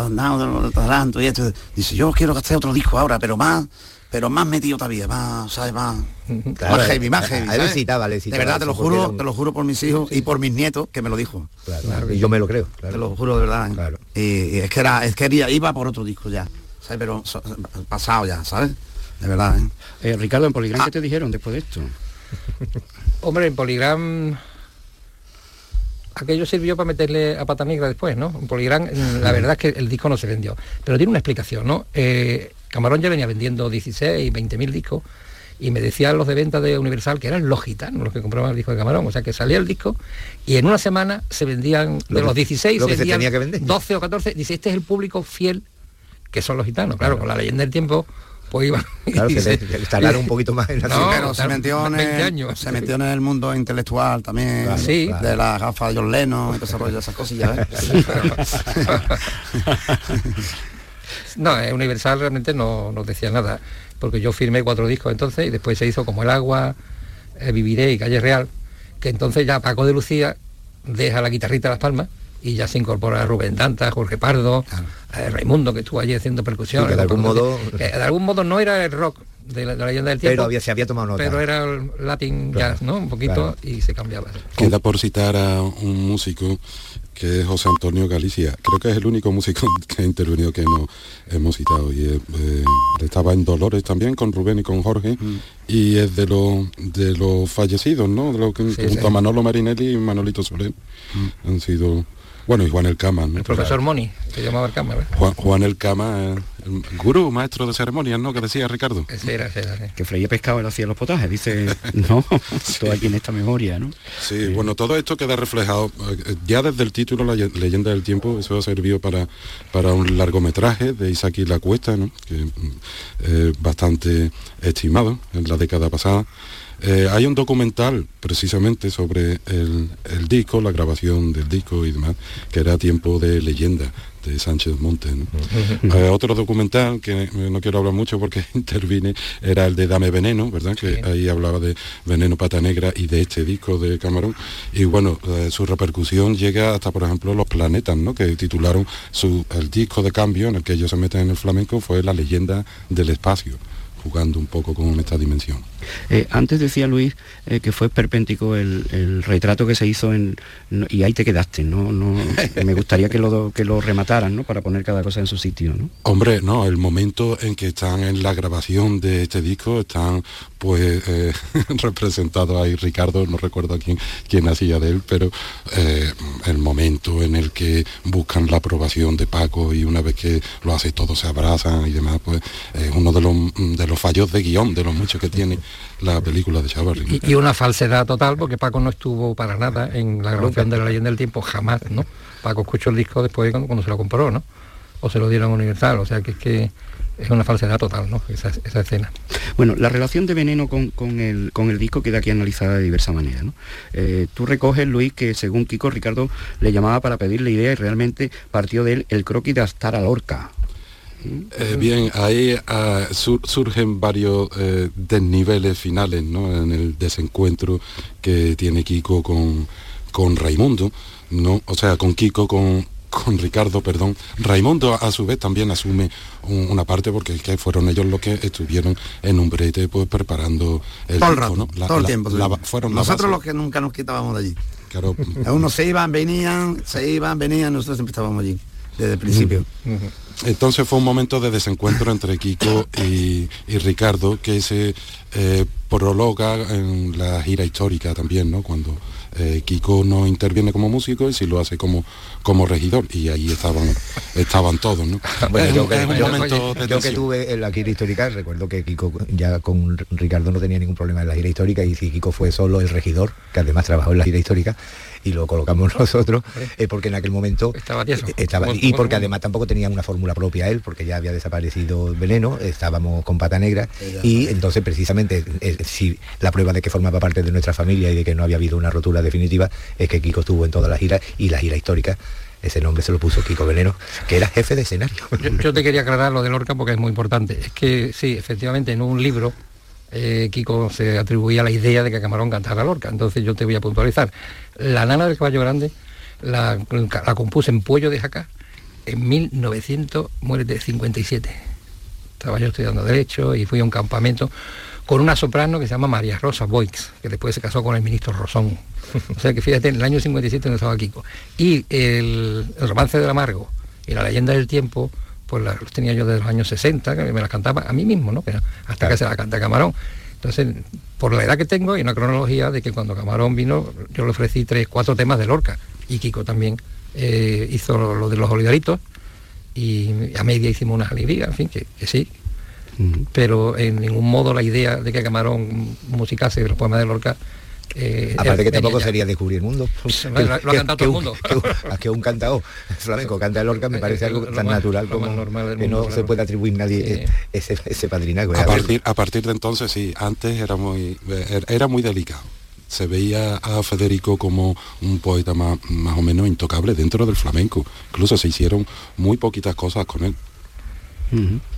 tanto y esto. Dice, yo quiero hacer otro disco ahora, pero más pero más metido todavía, más, ¿sabes? Más, Claro, más heavy, más heavy. De verdad, te lo juro, un- te lo juro por mis hijos y por mis nietos, que me lo dijo. Claro, y yo me lo creo. claro. Te lo juro de verdad. ¿eh? Y, y es que era, es que iba- iba por otro disco ya. ¿Sabes? Pero so- pasado ya, ¿sabes? De verdad, ¿eh? Eh, Ricardo, en Poligrán, Ah. ¿qué te dijeron después de esto? Hombre, en Poligram aquello sirvió para meterle a pata negra después, ¿no? En Poligram, la verdad es que el disco no se vendió. Pero tiene una explicación, ¿no? Eh, Camarón ya venía vendiendo 16, 20 mil discos y me decían los de venta de Universal que eran los gitanos los que compraban el disco de Camarón. O sea que salía el disco y en una semana se vendían, Lo de que- los 16, lo que se se vendían tenía que vender. 12 o 14. Dice, este es el público fiel que son los gitanos. Claro, con la leyenda del tiempo, pues iban... Claro, y que se- tardaron un poquito más en la No, ciudad. pero se metió, en 20 el, años. se metió en el mundo intelectual también, Claro, Sí. claro. de las gafas de John Lennon y todo ese rollo, esas cosillas. ¿eh? No, eh, Universal realmente no nos decía nada, porque yo firmé cuatro discos entonces y después se hizo como El Agua, eh, Viviré y Calle Real, que entonces ya Paco de Lucía deja la guitarrita a Las Palmas y ya se incorpora Rubén Danta, Jorge Pardo, eh, Raimundo, que estuvo allí haciendo percusión. Sí, que de algún modo- que de algún modo no era el rock de la, de la leyenda del tiempo, Pero había, se había tomado nota. pero era el Latin Claro, jazz, ¿no? Un poquito claro. y se cambiaba. Queda por citar a un músico que es José Antonio Galicia. Creo que es el único músico que ha intervenido que no hemos citado. Y eh, estaba en Dolores también con Rubén y con Jorge. Y es de los de los fallecidos, ¿no? De lo que, Sí, junto sí. a Manolo Marinelli y Manolito Soler. Han sido. Bueno, y Juan El Cama, ¿no? El profesor Moni, que llamaba el cámara. Juan, Juan El Cama, el gurú, maestro de ceremonias, ¿no? Que decía Ricardo. Ese era, ese era, sí. Que freía pescado él hacía los potajes, dice, no, todo aquí en esta memoria, ¿no? Sí, bueno, todo esto queda reflejado eh, ya desde el título La Ye- leyenda del tiempo, eso ha servido para, para un largometraje de Isaac y la Cuesta, ¿no? que mm, eh, bastante estimado en la década pasada. Eh, hay un documental precisamente sobre el, el disco, la grabación del disco y demás, que era Tiempo de leyenda de Sánchez Montes. ¿no? Eh, otro documental que no quiero hablar mucho porque intervine era el de Dame Veneno, ¿verdad? Que ahí hablaba de Veneno Pata Negra y de este disco de Camarón. Y bueno, eh, su repercusión llega hasta, por ejemplo, Los Planetas, ¿no? Que titularon su, el disco de cambio en el que ellos se meten en el flamenco fue La leyenda del espacio, jugando un poco con esta dimensión. Eh, antes decía Luis eh, que fue perpéntico el, el retrato que se hizo en no- y ahí te quedaste, ¿no? no me gustaría que lo que lo remataran, ¿no? Para poner cada cosa en su sitio, ¿no? Hombre, no, el momento en que están en la grabación de este disco están pues eh, representados ahí Ricardo, no recuerdo quién, quién hacía de él, pero eh, el momento en el que buscan la aprobación de Paco y una vez que lo hace todos se abrazan y demás, pues es uno de los, de los fallos de guion, de los muchos que tiene la película de Chavarri. Y, y una falsedad total, porque Paco no estuvo para nada en la grabación de la leyenda del tiempo, jamás, ¿no? Paco escuchó el disco después cuando, cuando se lo compró, ¿no? O se lo dieron a Universal, o sea que es que es una falsedad total, ¿no? Esa, esa escena. Bueno, la relación de Veneno con, con el, con el disco queda aquí analizada de diversa manera. ¿no? Eh, tú recoges, Luis, que según Kiko Ricardo le llamaba para pedirle idea y realmente partió de él el croquis de Astar a Lorca. Eh, bien, ahí ah, sur- surgen varios eh, desniveles finales ¿no? en el desencuentro que tiene Kiko con, con Raimundo, ¿no? o sea, con Kiko, con, con Ricardo, perdón. Raimundo a su vez también asume un- una parte porque es que fueron ellos los que estuvieron en un brete pues preparando el todo el rato, ¿no? La- todo el la- tiempo. la fueron Nosotros los que nunca nos quitábamos de allí. Claro, Unos se iban, venían, se iban, venían, nosotros siempre estábamos allí, desde el principio. Entonces fue un momento de desencuentro entre Kiko y, y Ricardo que se eh, prologa en la gira histórica también, ¿no? Cuando eh, Kiko no interviene como músico y sí lo hace como, como regidor y ahí estaban, estaban todos, ¿no? Bueno, es yo un, que- es un yo- momento Yo que tuve en la gira histórica, recuerdo que Kiko ya con Ricardo no tenía ningún problema en la gira histórica y si Kiko fue solo el regidor, que además trabajó en la gira histórica, y lo colocamos nosotros, eh, porque en aquel momento Estaba tieso. eh, estaba- Como- y como- porque además tampoco tenía una fórmula propia él, porque ya había desaparecido el veneno, estábamos con pata negra, y entonces precisamente eh, si la prueba de que formaba parte de nuestra familia y de que no había habido una rotura definitiva es que Kiko estuvo en toda la gira y la gira histórica. Ese nombre se lo puso Kiko Veneno, que era jefe de escenario. Yo, yo te quería aclarar lo de Lorca porque es muy importante. Es que sí, efectivamente, en un libro eh, Kiko se atribuía la idea de que Camarón cantara Lorca. Entonces yo te voy a puntualizar. La nana del caballo grande la, compuse en Puello de Jacá en 1957. Estaba yo estudiando Derecho y fui a un campamento con una soprano que se llama María Rosa Boix, que después se casó con el ministro Rosón. O sea que fíjate, en el año 57 no estaba Kiko. Y el, romance del amargo y la leyenda del tiempo, pues los tenía yo desde los años 60, que me las cantaba a mí mismo, ¿no? hasta que se la canta Camarón. Entonces, por la edad que tengo, hay una cronología de que cuando Camarón vino, yo le ofrecí tres, cuatro temas de Lorca. Y Kiko también eh, hizo lo, de los olvidaritos. Y a media hicimos una alegría, en fin, que sí, pero en ningún modo la idea de que Camarón musicase los poemas de Lorca eh, Aparte que tampoco sería descubrir el mundo. lo, ha cantado todo el mundo. Que, un cantado flamenco canta el Lorca me parece algo tan natural como que no se puede atribuir nadie ese, ese padrinaco. A partir, a partir de entonces sí, antes era muy, era muy delicado. Se veía a Federico como un poeta más, más o menos intocable dentro del flamenco. Incluso se hicieron muy poquitas cosas con él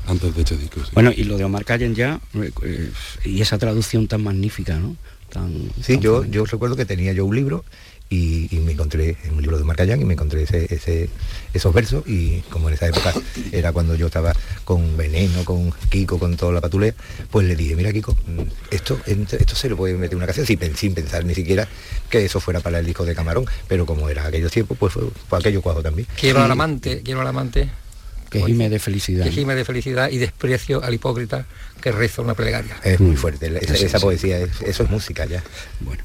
antes de este disco. Bueno, y lo de Omar Callen ya, eh, y esa traducción tan magnífica, ¿no? Sí, yo, yo recuerdo que tenía yo un libro y, me encontré en un libro de Marcayán y me encontré ese, esos versos y como en esa época era cuando yo estaba con Veneno, con Kiko, con toda la patulea, pues le dije, mira Kiko, esto, esto se lo puede meter una canción sin, sin pensar ni siquiera que eso fuera para el disco de Camarón, pero como era aquellos tiempos, pues fue, aquello cuajo también. Quiero al amante, quiero al amante que gime de felicidad. Que gime de felicidad y desprecio al hipócrita que reza una plegaria. Es muy fuerte, esa, poesía, eso es música ya.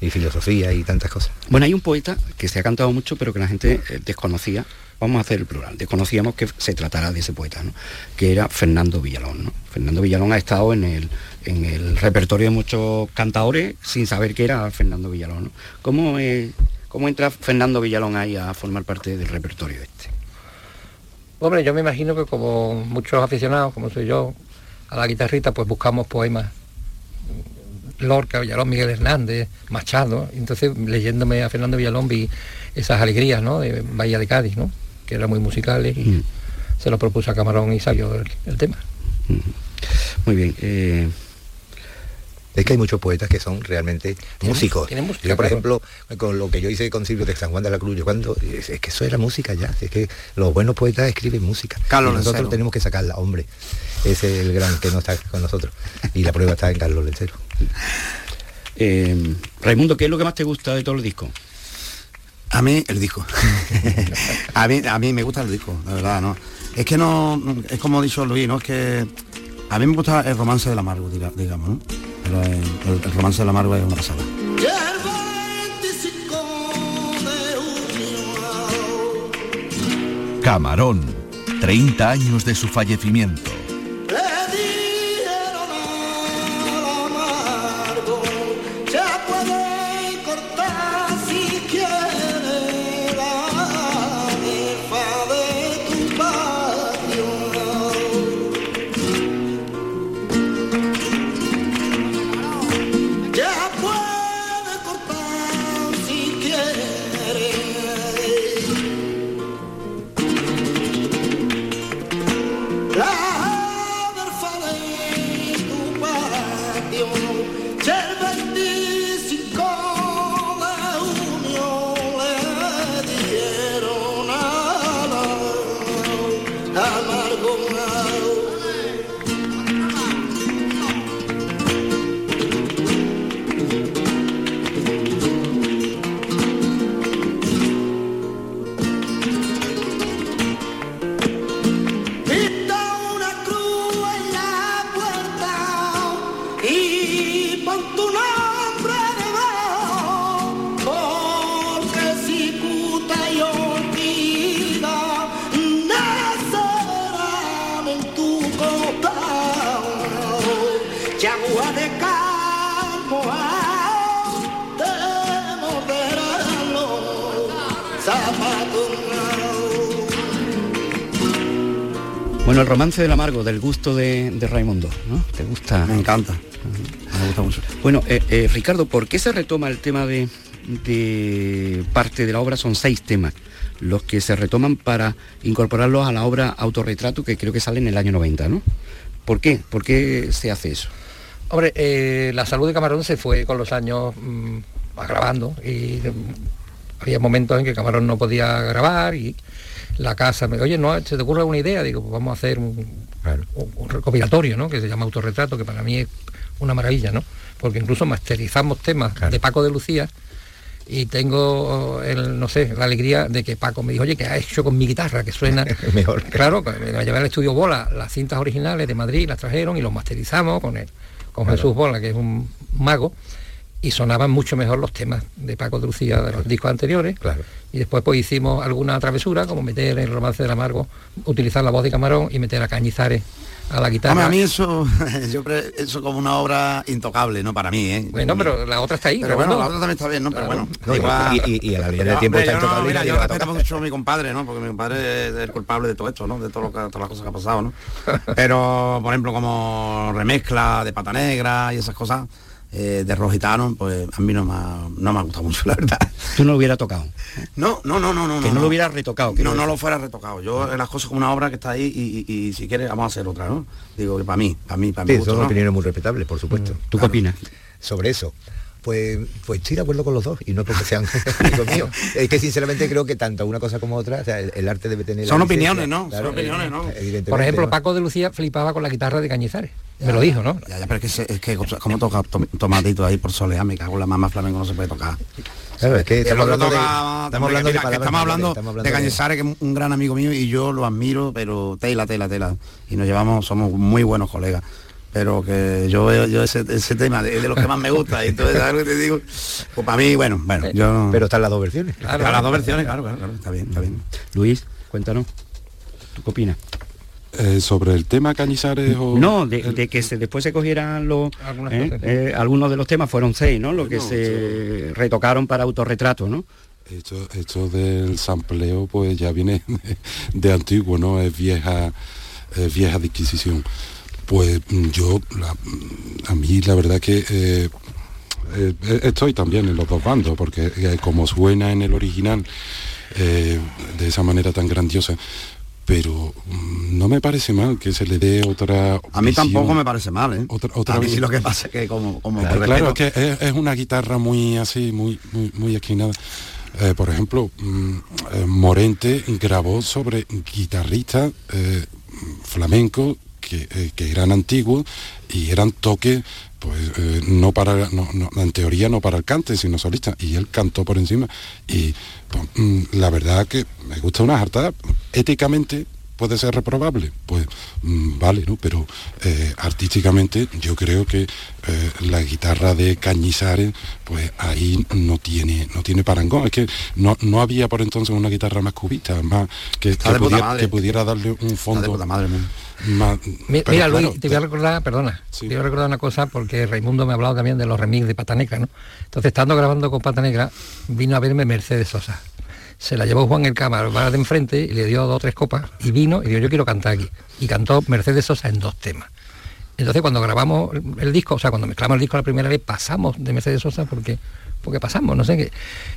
Y filosofía y tantas cosas. Bueno, hay un poeta que se ha cantado mucho, pero que la gente eh, desconocía. Vamos a hacer el plural. Desconocíamos que se tratara de ese poeta, ¿no? que era Fernando Villalón. ¿no? Fernando Villalón ha estado en el, en el repertorio de muchos cantadores sin saber que era Fernando Villalón. ¿Cómo, ¿Cómo entra Fernando Villalón ahí a formar parte del repertorio este? Hombre, yo me imagino que como muchos aficionados, como soy yo, a la guitarrita, pues buscamos poemas. Lorca, Villalón, Miguel Hernández, Machado. Entonces, leyéndome a Fernando Villalón vi esas alegrías, ¿no? De Bahía de Cádiz, ¿no? Que eran muy musicales y mm. se lo propuso a Camarón y salió el, tema. Mm. Muy bien. Eh, es que hay muchos poetas que son realmente músicos. yo, por ejemplo, con lo que yo hice con Silvio de San Juan de la Cruz, yo cuando es, que eso era música ya, es que los buenos poetas escriben música. Carlos nosotros tenemos que sacarla, hombre. Ese es el gran que no está con nosotros. Y la prueba está en Carlos Lencero. Eh, Raimundo, ¿qué es lo que más te gusta de todo el disco? A mí el disco. a, mí, a mí me gusta el disco, la verdad, ¿no? Es que no, es como ha dicho Luis, ¿no? Es que a mí me gusta el romance del amargo, digamos, ¿no? El, el romance del amargo es una pasada. Camarón, 30 años de su fallecimiento. Romance del amargo, del gusto de, Raimundo, ¿no? ¿Te gusta? Me encanta. Me gusta mucho. Bueno, eh, eh, Ricardo, ¿por qué se retoma el tema de, parte de la obra? Son seis temas los que se retoman para incorporarlos a la obra Autorretrato, que creo que sale en el año 90, ¿no? ¿Por qué? ¿Por qué se hace eso? Hombre, eh, la salud de Camarón se fue con los años mm, agravando y mm, había momentos en que Camarón no podía grabar y la casa me oye, ¿no se te ocurre alguna idea? Digo, pues vamos a hacer un, un- un recopilatorio, ¿no? Que se llama Autorretrato, que para mí es una maravilla, ¿no? Porque incluso masterizamos temas de Paco de Lucía y tengo el, no sé, la alegría de que Paco me dijo, oye, ¿qué has hecho con mi guitarra? Que suena Mejor. Claro, que me la llevé al estudio Bola, las cintas originales de Madrid, las trajeron y los masterizamos con él, con Claro. Jesús Bola, que es un mago, y sonaban mucho mejor los temas de Paco de Lucía de los discos anteriores. Claro. Y después pues hicimos alguna travesura, como meter el romance del amargo, utilizar la voz de Camarón y meter a Cañizares a la guitarra. Hombre, a mí eso, yo eso como una obra intocable, ¿no? Para mí, ¿eh? Bueno, pero la otra está ahí. Pero bueno, la otra también está bien, ¿no? Pero bueno. No, y- igual- y- y- a la línea Pero, tiempo hombre, está yo no, intocable y mira, yo respeto mucho a mi compadre, ¿no? Porque mi compadre es el culpable de todo esto, ¿no? De todo lo que, todas las cosas que ha pasado, ¿no? Pero, por ejemplo, como remezcla de pata negra y esas cosas eh, de rojitano, pues a mí no me, ha, no me ha gustado mucho, la verdad. Tú no lo hubiera tocado. No, no, no, no, no. Que no lo hubiera retocado, no, no decir. lo fuera retocado. Yo las cosas como una obra que está ahí y, y- y si quieres vamos a hacer otra, ¿no? Digo que para mí, para mí, para Sí, mí. gusto, son ¿no? opiniones muy respetables, por supuesto. ¿Tú qué opinas? Sobre eso. Pues, pues estoy de acuerdo con los dos y no porque sean amigos míos. Es que sinceramente creo que tanto una cosa como otra, o sea, el, el arte debe tener. Son licencia, opiniones, ¿no? claro, Son opiniones, ¿no? Por ejemplo, ¿no? Paco de Lucía flipaba con la guitarra de Cañizares. Me lo dijo, ¿no? Ya, ya, pero es que, es que como toca tom- tomatito ahí por soleá, me cago en la mamá flamenco no se puede tocar. Claro, es que estamos hablando de, estamos hablando de palabras estamos hablando estamos hablando de de- Cañizares, que es un gran amigo mío y yo lo admiro, pero tela, tela, tela. Y nos llevamos, somos muy buenos colegas. Pero que yo veo yo ese, ese tema de, de los que más me gusta y entonces ¿sabes lo que te digo? Pues para mí, bueno, bueno, yo. Pero están las dos versiones. Claro, las dos versiones, claro, claro, claro, está bien, está bien. Luis, cuéntanos. ¿Tú qué opinas? Eh, sobre el tema Cañizares o... No, de, de que se, después se cogieran los ¿eh? Eh, algunos de los temas fueron seis, ¿no? Los que se retocaron para autorretrato, ¿no? Esto, esto del sampleo pues ya viene de, de antiguo, ¿no? Es vieja, es vieja adquisición. Pues mm, yo, la- mm, a mí la verdad que eh, eh, estoy también en los dos bandos, porque eh, como suena en el original eh, de esa manera tan grandiosa, pero mm, no me parece mal que se le dé otra A mí visión. tampoco me parece mal, ¿eh? Otra- otra a mí visión. lo que pasa es que como, como Claro, claro, es que es, es una guitarra muy así, muy, muy, muy esquinada. Eh, por ejemplo, eh, Morente grabó sobre guitarristas eh, flamencos que, eh, que eran antiguos y eran toques, pues eh, no para, no, no, en teoría no para el cante, sino solista. Y él cantó por encima. Y pues, mm, la verdad que me gusta una hartada. Éticamente puede ser reprobable, pues mm, vale, ¿no? Pero eh, artísticamente yo creo que eh, la guitarra de Cañizares, pues ahí no tiene, no tiene parangón. Es que no, no había por entonces una guitarra más cubista, más que, pudiera, madre. que pudiera darle un fondo madre, Mi- Mira, claro, Luis, te voy a recordar, perdona, Sí. te voy a recordar una cosa porque Raimundo me ha hablado también de los remix de Pata Negra, ¿no? Entonces, estando grabando con Pata Negra, vino a verme Mercedes Sosa. Se la llevó Juan el cámara de enfrente y le dio dos o tres copas y vino y dijo, yo quiero cantar aquí. Y cantó Mercedes Sosa en dos temas. Entonces, cuando grabamos el, el disco, o sea, cuando mezclamos el disco la primera vez, pasamos de Mercedes Sosa porque, porque pasamos, no sé qué.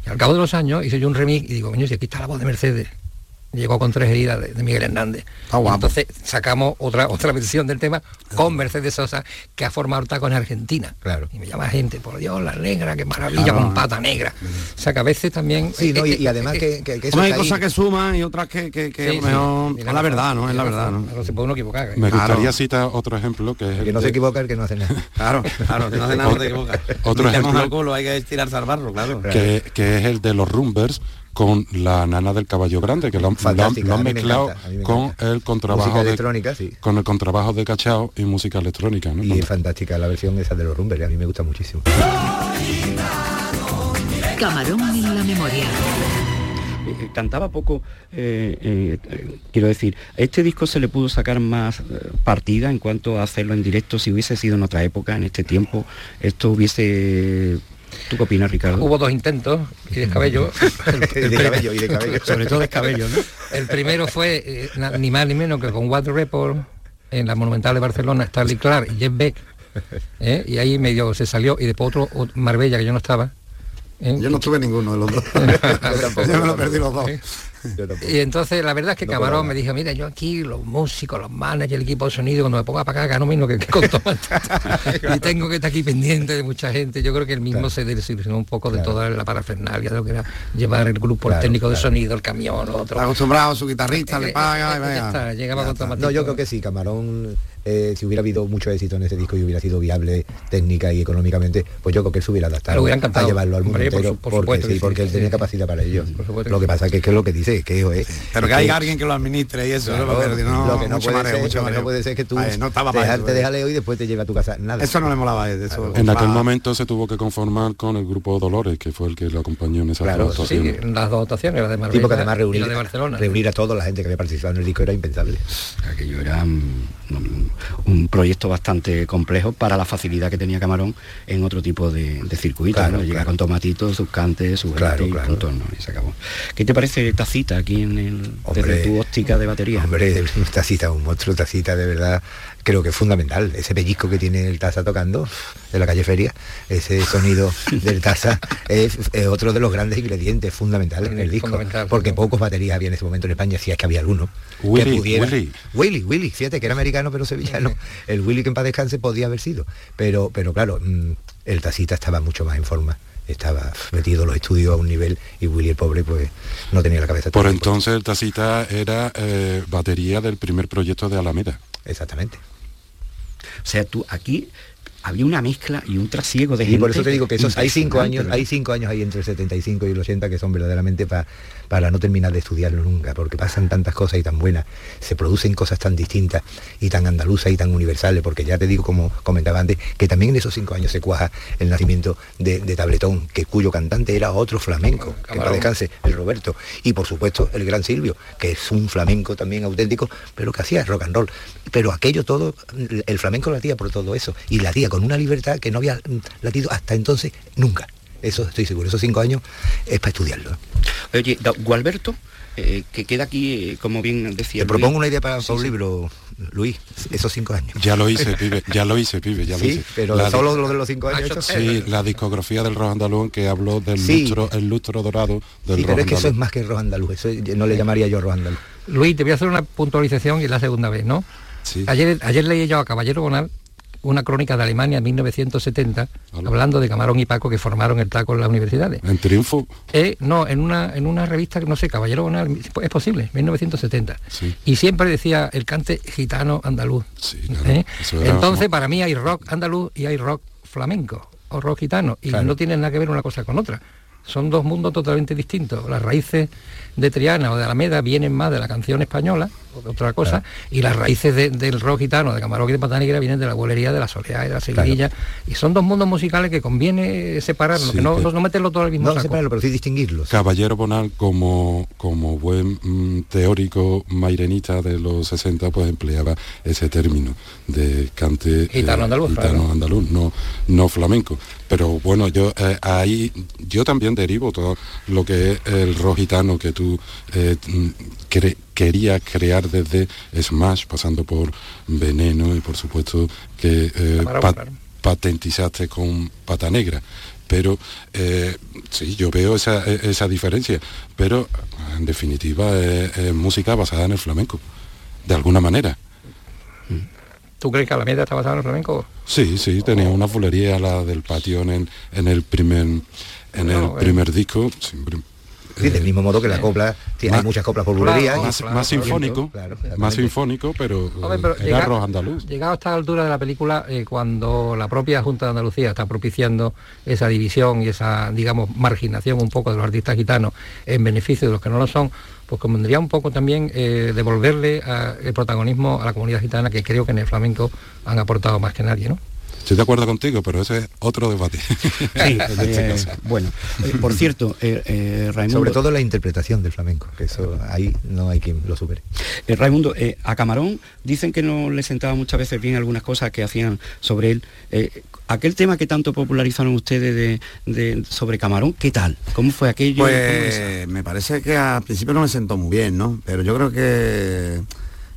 Y al cabo de los años hice yo un remix y digo, coño, si aquí está la voz de Mercedes. Llegó con tres heridas de, de Miguel Hernández. Guapo. Entonces sacamos otra otra versión del tema con Mercedes Sosa, que ha formado ahorita con Argentina. Claro. Y me llama gente, por Dios, la negra, qué maravilla, Claro. con pata negra. O sea que a veces también. Sí, ¿no? y, eh, y además eh, que, que- que eso hay ahí. cosas que suman y otras que, que, que sí, a lo mejor sí. es la verdad, ¿no? Es la verdad. ¿no? No se puede uno equivocar. ¿eh? Me Claro. gustaría citar otro ejemplo que es El que no se equivoca, el que no hace nada. Claro, claro, si no hace nada no te equivocas. Otro ejemplo- culo, hay que tirarse al barro, claro. que, que es el de los Rumbers con la nana del caballo grande que lo han, lo me mezclado encanta, con el contrabajo Música de, electrónica, sí. con el contrabajo de cachao y música electrónica ¿no? Y es fantástica la versión esa de los Rumbers, a mí me gusta muchísimo. Camarón en la memoria. Eh, cantaba poco, eh, eh, eh, quiero decir, a este disco se le pudo sacar más eh, partida en cuanto a hacerlo en directo, si hubiese sido en otra época, en este tiempo, esto hubiese... ¿Tú qué opinas, Ricardo? Hubo dos intentos y descabello. y de cabello, y de cabello. Sobre todo descabello, ¿no? El primero fue eh, ni más ni menos que con Water Report en la Monumental de Barcelona, Stanley Clark y Jeff Beck. ¿eh? Y ahí medio se salió y después otro, ot- Marbella, que yo no estaba, ¿eh? Yo no tuve ninguno de los dos. yo me lo perdí los dos. Y entonces la verdad es que Camarón me dijo, mira, yo aquí, los músicos, los managers, el equipo de sonido, cuando me ponga para acá, gano menos que, que con Y tengo que estar aquí pendiente de mucha gente. Yo creo que él mismo se desilusionó un poco de toda la parafernalia de lo que era llevar el grupo, el técnico de sonido, el camión, otro. Está acostumbrado a su guitarrista, le Eh, paga, eh, y ya está, llegaba con tomatito. No, yo creo que sí, Camarón, eh, si hubiera habido mucho éxito en ese disco y hubiera sido viable técnica y económicamente, pues yo creo que él se hubiera adaptado Lo hubiera encantado. a llevarlo al mundo Hombre, por entero, su- por porque, supuesto que sí, porque él sí, tenía sí. capacidad para ello. Por Lo que que pasa es que, que es lo que dice, que eh, Pero que es hay alguien que lo administre y eso, es que no, lo que no mucho puede mareo, ser, mucho lo que mareo. no puede ser es que tú Ay, no estaba te, para deja- eso, te eh. deja Leo y después te lleva a tu casa. Nada. Eso no le molaba, de eso. En aquel momento se tuvo que conformar con el grupo Dolores, que fue el que lo acompañó en esa Claro. Sí, las dos actuaciones, la de Marbella tipo que además y reunir, la de Barcelona. reunir a toda la gente que había participado en el disco era impensable. Aquello era mm, un, proyecto bastante complejo para la facilidad que tenía Camarón en otro tipo de, de. Claro, ¿no? Llega claro. con tomatitos, sus cantes, sus Claro, y claro. punto, ¿no? y se acabó. ¿Qué te parece esta cita aquí en el, Hombre, desde tu óptica de batería? Hombre, tacita, un monstruo, tacita de verdad, creo que es fundamental. Ese pellizco que tiene el taza tocando de la calle Feria, ese sonido del taza es, es otro de los grandes ingredientes fundamentales en el disco. Porque pocos baterías había en ese momento en España, si es que había alguno. Willy, que pudiera- Willy. Willy, Willy, fíjate que era americano pero sevillano. El Willy que en paz descanse podía haber sido. Pero, pero claro, mm, el tacita estaba mucho más en forma. Estaba metido en los estudios a un nivel y Willy el pobre pues no tenía la cabeza. Por entonces el Tacita era eh, batería del primer proyecto de Alameda. Exactamente. O sea, tú aquí había una mezcla y un trasiego de Y gente. por eso te digo que esos, hay cinco años, ¿verdad? hay cinco años ahí entre el 75 y el 80 que son verdaderamente pa- para no terminar de estudiarlo nunca, porque pasan tantas cosas y tan buenas, se producen cosas tan distintas y tan andaluzas y tan universales, porque ya te digo, como comentaba antes, que también en esos cinco años se cuaja el nacimiento de, de Tabletón, que cuyo cantante era otro flamenco, que para descanse, el Roberto, y por supuesto el gran Silvio, que es un flamenco también auténtico, pero que hacía rock and roll. Pero aquello todo, el flamenco latía por todo eso, y latía con una libertad que no había mm, latido hasta entonces nunca. Eso estoy seguro, esos cinco años es para estudiarlo. Oye, Gualberto, eh, que queda aquí, eh, como bien decía. Te Luis, propongo una idea para, Sí, un sí. libro, Luis, esos cinco años. Ya lo hice, pibe, ya lo hice, pibe, ya lo Sí, hice. pero La solo lo de los cinco años. Hechos. Sí, la discografía del rock andaluz que habló del Sí. lustro, el lustro dorado del Sí, rock pero es que eso es más que rock andaluz, eso no le llamaría yo rock andaluz. Luis, te voy a hacer una puntualización y es la segunda vez, ¿no? Sí. Ayer, ayer leí yo a Caballero Bonal una crónica de Alemania en 1970, Hola. hablando de Camarón y Paco que formaron el taco en las universidades. En Triunfo, Eh, no, en una, en una revista, no sé, Caballero Bonal, es posible, 1970. Sí. Y siempre decía el cante gitano andaluz. Sí, claro, ¿Eh? Entonces, como- para mí hay rock andaluz y hay rock flamenco o rock gitano. Y Claro. no tienen nada que ver una cosa con otra. Son dos mundos totalmente distintos. Las raíces de Triana o de Alameda vienen más de la canción española, o de otra cosa, y las raíces de- del rock gitano, de Camarón y de Pata Negra, vienen de la bolería, de la soleá y de la seguidilla. Y son dos mundos musicales que conviene separarlos, Sí, que no, que- no, meterlo todo al mismo No saco. separarlo, pero sí distinguirlos. Caballero Bonal, como, como buen mm, teórico mairenita de los 60, pues empleaba ese término de cante Gitano andaluz, gitano claro. andaluz, no, no flamenco. Pero bueno, yo eh, ahí yo también derivo todo lo que es el rock gitano que tú eh, cre- querías crear desde Smash, pasando por Veneno y por supuesto que eh, patentizaste con Pata Negra. Pero eh, sí, yo veo esa, e- esa diferencia, pero en definitiva es, es música basada en el flamenco, de alguna manera. ¿Tú crees que Alameda está basada en el flamenco? Sí, sí, tenía una fulería la del patio en en el primer en el primer disco. siempre, Sí, del eh, mismo modo que la copla, sí, hay más- muchas coplas por bulería. y- más, claro, más claro, sinfónico, claro, más sinfónico, pero, Hombre, pero era llega- rock andaluz. Llegado a esta altura de la película, eh, cuando la propia Junta de Andalucía está propiciando esa división y esa, digamos, marginación un poco de los artistas gitanos en beneficio de los que no lo son, pues convendría un poco también eh, devolverle a- el protagonismo a la comunidad gitana, que creo que en el flamenco han aportado más que nadie, ¿no? Estoy de acuerdo contigo, pero ese es otro debate. Sí, eh, bueno, eh, por cierto, eh, eh, Raimundo, Sobre todo la interpretación del flamenco, que eso ahí no hay quien lo supere. eh, Raimundo, eh, a Camarón dicen que no le sentaba muchas veces bien algunas cosas que hacían sobre él. Eh, aquel tema que tanto popularizaron ustedes de, de- sobre Camarón, ¿qué tal? ¿Cómo fue aquello? Pues me parece que al principio no me sentó muy bien, ¿no? Pero yo creo que,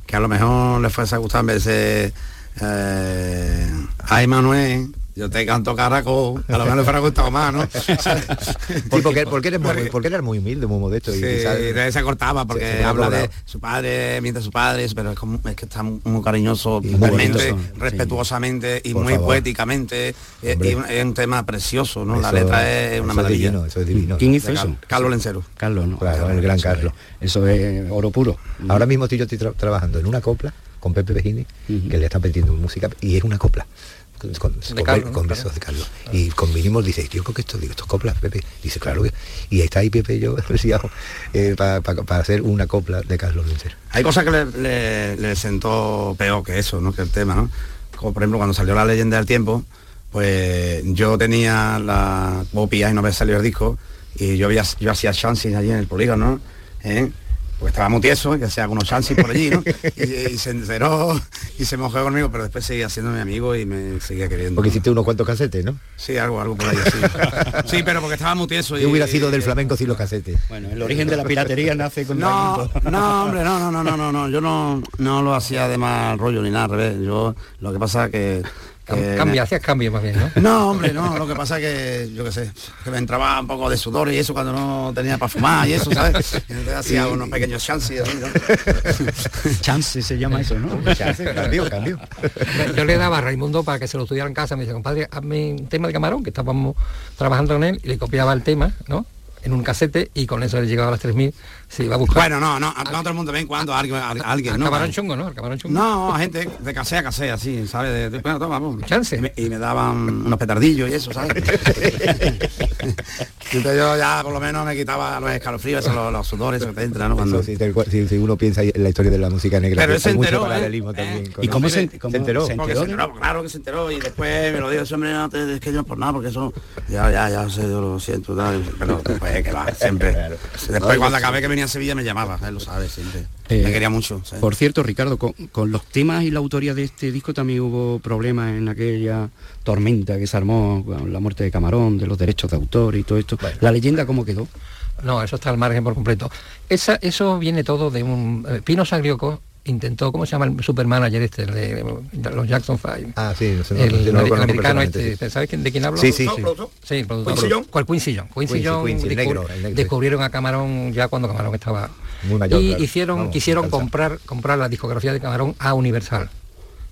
que a lo mejor le fuese a gustar en vez de ser, eh, a Emanuel yo te canto caracol, a lo mejor le fuera gustado más, ¿no? Porque, porque, eres muy, porque muy humilde, muy modesto. Sí, y quizás- se cortaba porque Se- se habla de su padre, mientras su padre, pero es, como- es que está muy, muy cariñoso, Y muy totalmente, bonito, sí. respetuosamente y Por muy favor. poéticamente. eh, y es un tema precioso, ¿no? la letra es una eso maravilla. divino, eso es divino. ¿Quién hizo eso? Car- Carlos Lencero. Carlos, ¿no? Claro, el gran Carlos. es- Eso es oro puro. Ahora mismo estoy yo estoy tra- trabajando en una copla con Pepe Bejini, Ujú. que le está metiendo música, y es una copla. Con, con- con- Carlos, con ¿no? versos de Carlos. Y convinimos, dice, yo creo que esto, digo, esto es copla, Pepe. Dice, claro que. Y está ahí Pepe y yo, para hacer una copla de Carlos. Hay cosas que le, le- le sentó peor que eso, ¿no? Que el tema, ¿no? Como por ejemplo cuando salió la leyenda del tiempo, pues yo tenía la copia y no había salido el disco y yo había, yo hacía chances allí en el polígono, ¿eh? Pues estaba muy tieso, que hacía algunos chances por allí, ¿no? Y, y se enceró y se mojó conmigo, pero después seguía siendo mi amigo y me seguía queriendo. Porque hiciste unos cuantos casetes, ¿no? Sí, algo, algo por ahí, sí. Sí, pero porque estaba muy tieso. y- ¿Qué hubiera sido del flamenco sin los casetes? Bueno, el origen de la piratería nace con No, no, hombre, no, no, no, no, no, no, yo no, no lo hacía de mal rollo ni nada, al revés. Yo lo que pasa que, Que Cambia, hacías cambio más bien, ¿no? No, hombre, no, lo que pasa que yo qué sé, que me entraba un poco de sudor y eso cuando no tenía para fumar y eso, ¿sabes? Y entonces hacía unos pequeños chances ¿no? Chance se llama eso, ¿no? Cambio, cambio. Yo le daba a Raimundo para que se lo estudiara en casa, me decía, compadre, hazme un tema de camarón, que estábamos trabajando con él, y le copiaba el tema, ¿no? En un casete y con eso le llegaba a las 3.000, se iba a buscar. Bueno, no, no, no todo el mundo ven cuando alguien, a- alguien, al ¿no? camarón chungo, ¿no? Camarón chungo. No, a gente de casea a casea, así, ¿sabes? De, de- bueno, toma, pum. Chance. Y me, y me daban unos petardillos y eso, ¿sabes? Entonces yo ya por lo menos me quitaba los escalofríos, los, los sudores, eso que te entra, ¿no? Cuando... Eso sí, si, si uno piensa en la historia de la música negra, Pero él se enteró, ¿eh? paralelismo ¿Eh? también. ¿Y cómo se, enteró? se Porque se enteró? enteró, claro que se enteró y después me lo dijo ese hombre, no te es que yo por nada, porque eso ya, ya, ya sé, yo lo siento, tal, pero después que va, siempre. Después cuando acabé que venía a Sevilla me llamaba, él lo sabe siempre. Eh, me quería mucho. ¿sabes? Por cierto, Ricardo, con, con los temas y la autoría de este disco también hubo problemas en aquella tormenta que se armó con la muerte de Camarón, de los derechos de autor y todo esto. ¿La leyenda cómo quedó? No, eso está al margen por completo. Esa, eso viene todo de un... eh, Pino Sagrioco intentó, ¿cómo se llama el supermanager este? el de, de los Jackson Five. Ah, sí, no sé, no, el, el americano este, sí. ¿sabes quién- de quién hablo? Sí, sí. Sí, sí. Quincy Jones. ¿Cuál Quincy Jones? Quincy Quincy, Jones Quincy, negro, el negro. descubrieron a Camarón ya cuando Camarón estaba... Muy mayor, y claro. hicieron, Vamos, quisieron comprar, comprar la discografía de Camarón a Universal.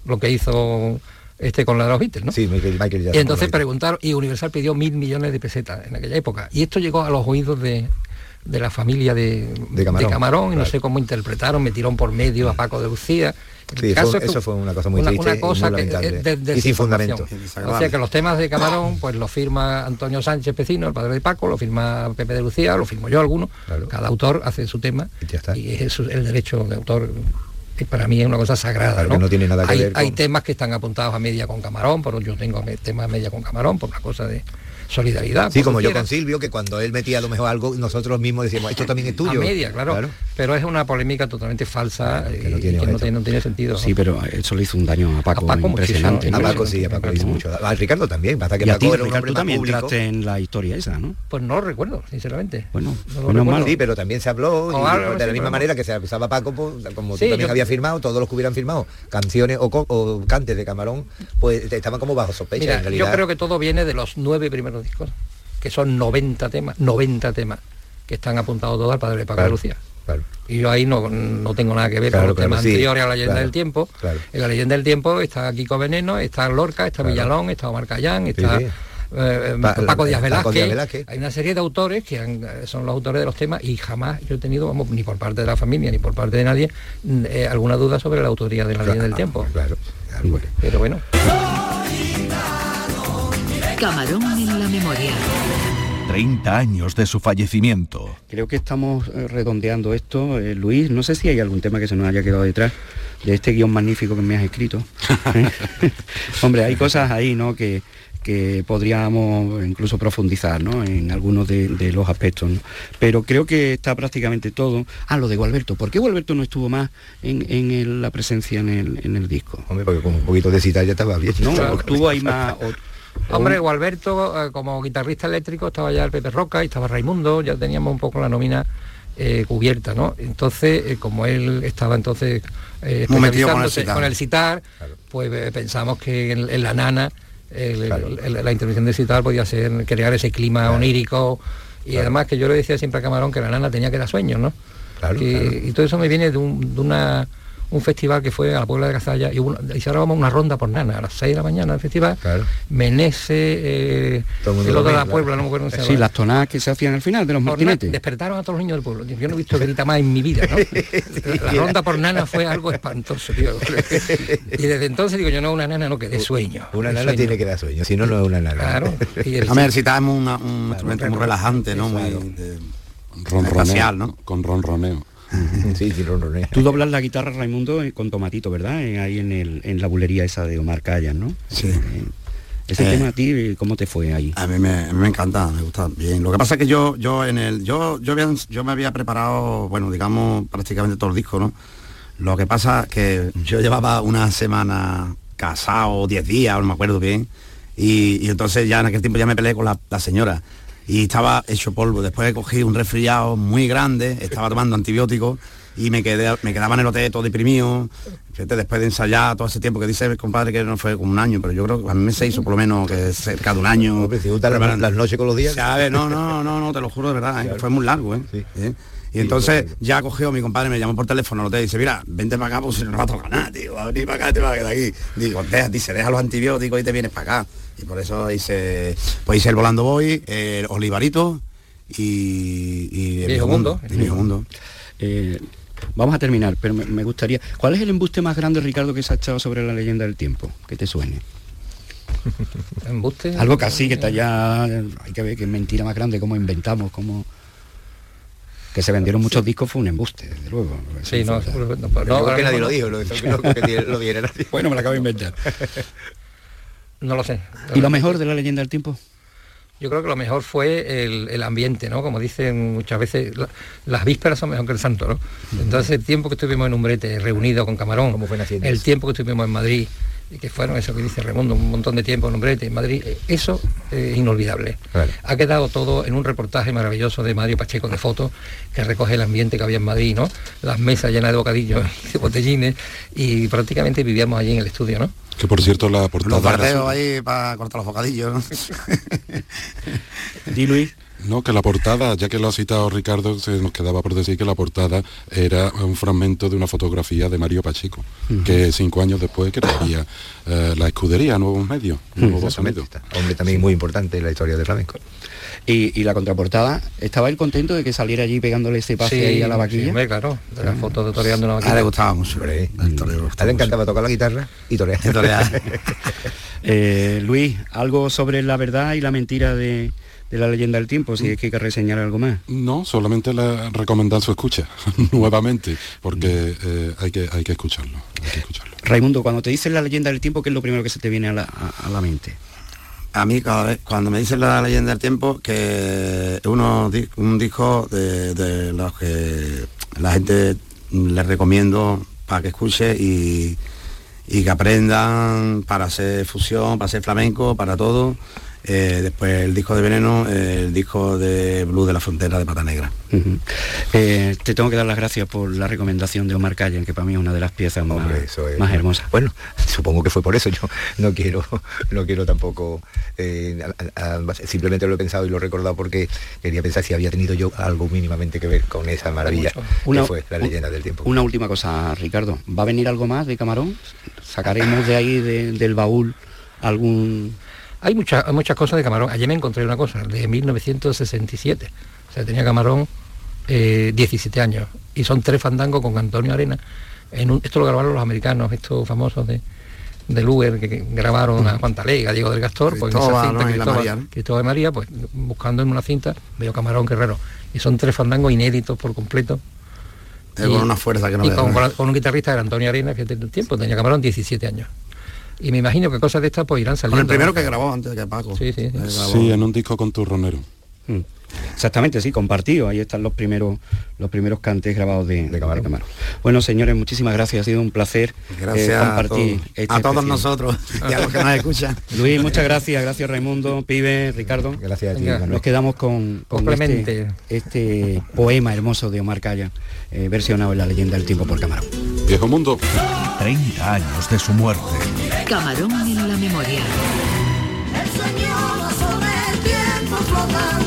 Lo que hizo este con la de los Beatles, ¿no? Sí, Michael, Michael Jackson. Y entonces preguntaron, y Universal pidió mil millones de pesetas en aquella época. Y esto llegó a los oídos de, de la familia de, De Camarón, y no claro. sé cómo interpretaron, metieron por medio a Paco de Lucía. Sí, caso fue- es que eso fue una cosa muy una, triste una y cosa muy que de- de Y sin desinformación. fundamento. O sea que los temas de Camarón, pues los firma Antonio Sánchez Pecino, el padre de Paco, lo firma Pepe de Lucía, lo firmo yo alguno. Claro. Cada autor hace su tema Y ya está. y es el derecho de autor para mí es una cosa sagrada. Claro, ¿no? que no tiene nada que hay, ver con- hay temas que están apuntados a media con Camarón, pero yo tengo me- temas a media con Camarón por una cosa de solidaridad. Sí, como yo con Silvio, que cuando él metía a lo mejor algo, nosotros mismos decíamos, esto también es tuyo. A media, claro. Pero es una polémica totalmente falsa que no y tiene que no objeto. tiene, no tiene sentido. Sí, pero eso le hizo un daño a Paco, A Paco impresionante. muchísimo. A ¿no? Paco sí, a Paco le hizo mucho. A Ricardo también, pasa que Y a ti, Ricardo, tú también público. entraste en la historia esa, ¿no? Pues no lo recuerdo, sinceramente. Bueno, No lo menos recuerdo. mal. Sí, pero también se habló, y O algo, de sí, la misma manera que se acusaba a Paco, pues, como Sí, tú también yo- habías firmado, todos los que hubieran firmado canciones o, cantes de Camarón, pues estaban como bajo sospecha. Mira, en realidad. yo creo que todo viene de los nueve primeros discos, que son 90 temas, 90 temas, que están apuntados todos al padre de Paco Claro, de Lucía. claro. Y yo ahí no, no tengo nada que ver Claro, con los claro, temas sí, anteriores a la leyenda claro, del tiempo. claro. En la leyenda del tiempo está Kiko Veneno, está Lorca, está Claro. Villalón, está Omar Cayán, está sí. eh, Pa- Paco Díaz Paco Velázquez. Díaz Velázquez. Hay una serie de autores que han- eh, son los autores de los temas y jamás yo he tenido, vamos, ni por parte de la familia ni por parte de nadie, mm, eh, alguna duda sobre la autoría de la leyenda del tiempo. Claro, claro, bueno. Pero bueno. Camarón en la memoria. 30 años de su fallecimiento. Creo que estamos eh, redondeando esto. Eh, Luis, no sé si hay algún tema que se nos haya quedado detrás de este guion magnífico que me has escrito. Hombre, hay cosas ahí, ¿no? Que, que podríamos incluso profundizar ¿no? en algunos de, de los aspectos. ¿no? Pero creo que está prácticamente todo. Ah, lo de Gualberto. ¿Por qué Gualberto no estuvo más en, en el- la presencia en el, en el disco? Hombre, porque con un poquito de cita ya estaba bien. ¿No? Claro. ¿O Estuvo ahí más... o Hombre, Gualberto, eh, como guitarrista eléctrico, estaba ya el Pepe Roca y estaba Raimundo, ya teníamos un poco la nómina eh, cubierta, ¿no? Entonces, eh, como él estaba entonces eh, Muy metido con el especializándose con el citar, pues pensamos que en, en la nana el- el- la intervención de Cital podía ser crear ese clima onírico y además que yo le decía siempre a Camarón que la nana tenía que dar sueños, ¿no? Claro, Que-. Y todo eso me viene de, un, de una, un festival que fue a la Puebla de Cazalla y, y se grabamos una ronda por nana a las 6 de la mañana del festival. Claro. Menese, eh, el el otro de la claro. Puebla, no me acuerdo cómo se Sí, las tonadas que se hacían al final de los martinetes. despertaron a todos los niños del pueblo. Yo no he visto grita más en mi vida, ¿no? la ronda por nana fue algo espantoso, tío. Y desde entonces digo yo, no, una nana no, que de sueño. Una de nana sueño. tiene que dar sueño, si no, no es una nana. Claro. Y el- A ver, si un instrumento muy relajante, ¿no? Muy de- Ronroneo, espacial, ¿no? Con ronroneo. sí, sí, ronronea. Tú doblas la guitarra, Raimundo, eh, con Tomatito, ¿verdad? Eh, Ahí en, el, en la bulería esa de Omar Callas, ¿no? Sí. Eh, Ese Eh, tema a ti, ¿cómo te fue ahí? A mí me, me encanta, me gusta bien. Lo que pasa es que yo, yo en el, yo, yo, había- yo me había preparado, bueno, digamos, prácticamente todo el disco, ¿no? Lo que pasa es que yo llevaba una semana casado, 10 días, no me acuerdo bien, y, y entonces ya en aquel tiempo ya me peleé con la, la señora y estaba hecho polvo. Después cogí un resfriado muy grande, estaba tomando antibióticos y me quedé, me quedaba en el hotel todo deprimido. Fíjate, después de ensayar todo ese tiempo que dice el compadre que no fue como un año, pero yo creo que a mí me se hizo por lo menos que cerca de un año. Si las, las noches con los días. ¿Sabes? No, no, no, no, te lo juro de verdad, ¿eh? fue muy largo, ¿eh? Sí. ¿Eh? Y entonces ya cogió mi compadre, me llamó por teléfono al hotel y dice, mira, vente para acá, pues no va a tocar nada, tío, va a venir para acá, te vas a quedar aquí. Digo, deja, dice, deja los antibióticos y te vienes para acá. Y por eso hice, pues hice el Volando Boy, el Olivarito y, y el Viejo Mundo. y Viejo Mundo. Eh, vamos a terminar, pero me, me gustaría... ¿Cuál es el embuste más grande, Ricardo, que se ha echado sobre la leyenda del tiempo? Que te suene. Embuste. Algo que así, que está ya... Hay que ver que es mentira más grande, cómo inventamos, cómo... Que se vendieron muchos discos fue un embuste, desde luego. Sí, no, no, no, no, que nadie lo dijo, lo, creo que lo diera nadie. Bueno, me lo acabo de inventar. No lo sé. ¿Y lo mejor de la leyenda del tiempo? Yo creo que lo mejor fue el, el ambiente, ¿no? Como dicen muchas veces, la- las vísperas son mejor que el santo, ¿no? Entonces el tiempo que estuvimos en Umbrete, reunido con Camarón, ¿Cómo fue naciendo el tiempo que estuvimos en Madrid, que fueron eso que dice Raimundo, un montón de tiempo en Umbrete, en Madrid, eh, eso es inolvidable. Claro. Ha quedado todo en un reportaje maravilloso de Mario Pacheco de fotos, que recoge el ambiente que había en Madrid, ¿no? Las mesas llenas de bocadillos y de botellines, y prácticamente vivíamos allí en el estudio, ¿no? Que por cierto la portada... Los era ahí para cortar los bocadillos, ¿no? Di Luis. No, que la portada, ya que lo ha citado Ricardo, se nos quedaba por decir que la portada era un fragmento de una fotografía de Mario Pacheco, que cinco años después crearía eh, la escudería Nuevos Medios, Nuevos. Sonidos. Hombre también muy importante en la historia del flamenco. Y, y la contraportada, ¿estaba él contento de que saliera allí pegándole ese pase ahí a la sí, vaquilla? claro, de la foto de toreando una A él vaquilla. le gustaba mucho. Hombre, a gustaba él le mucho. encantaba tocar la guitarra y torear. Y torear. Eh, Luis, algo sobre la verdad y la mentira de, de la leyenda del tiempo, si es que hay que reseñar algo más. No, solamente la recomendar su escucha, nuevamente, porque eh, hay, que, hay que escucharlo, hay que escucharlo. Raimundo, cuando te dicen la leyenda del tiempo, ¿qué es lo primero que se te viene a la, a- a la mente? A mí cada vez, cuando me dicen la leyenda del tiempo, que es uno, un disco de, de los que la gente le recomiendo para que escuche y, y que aprendan para hacer fusión, para hacer flamenco, para todo. Eh, después el disco de Veneno, eh, el disco de Blue de la Frontera de Pata Negra. Eh, te tengo que dar las gracias por la recomendación de Omar Callen, que para mí es una de las piezas más, Hombre, eso es- más hermosas. Bueno, supongo que fue por eso. Yo no quiero, no quiero tampoco. eh, a- a- a- simplemente lo he pensado y lo he recordado porque quería pensar si había tenido yo algo mínimamente que ver con esa maravilla Una- que fue la leyenda del tiempo. Una última cosa, Ricardo. ¿Va a venir algo más de Camarón? ¿Sacaremos de ahí, de- del baúl, algún... Hay muchas, hay muchas cosas de Camarón. Ayer me encontré una cosa, de 1967. O sea, tenía Camarón eh, 17 años. Y son tres fandangos con Antonio Arena. En un- esto lo grabaron los americanos, estos famosos de, del Uber, que, que grabaron a Juan Talega, Diego del Gastor, pues en esa cinta, ¿no? Y Cristóbal, María, ¿no? Cristóbal de María, pues buscando en una cinta, veo Camarón Guerrero. Y son tres fandangos inéditos por completo. Eh, con una fuerza que no y con, con un guitarrista era Antonio Arena, que tenía tiempo, tenía Camarón 17 años. Y me imagino que cosas de estas pues irán Con saliendo. el primero ¿no? que grabó antes que Paco. Sí, sí, sí. Eh, en un disco con turronero. Mm. Exactamente, sí, compartido. Ahí están los primeros, los primeros cantes grabados de, de, Camaro. Bueno, señores, muchísimas gracias. Ha sido un placer gracias eh, compartir. Este a, todos nosotros y a los que nos escuchan. Luis, muchas gracias. Gracias Raimundo, Pibe, Ricardo. Gracias a ti, Nos quedamos con, con este, este, poema hermoso de Omar Calla, eh, versionado en la leyenda del tiempo por Camarón. Viejo mundo. 30 años de su muerte. Camarón en la memoria. El señor sobre el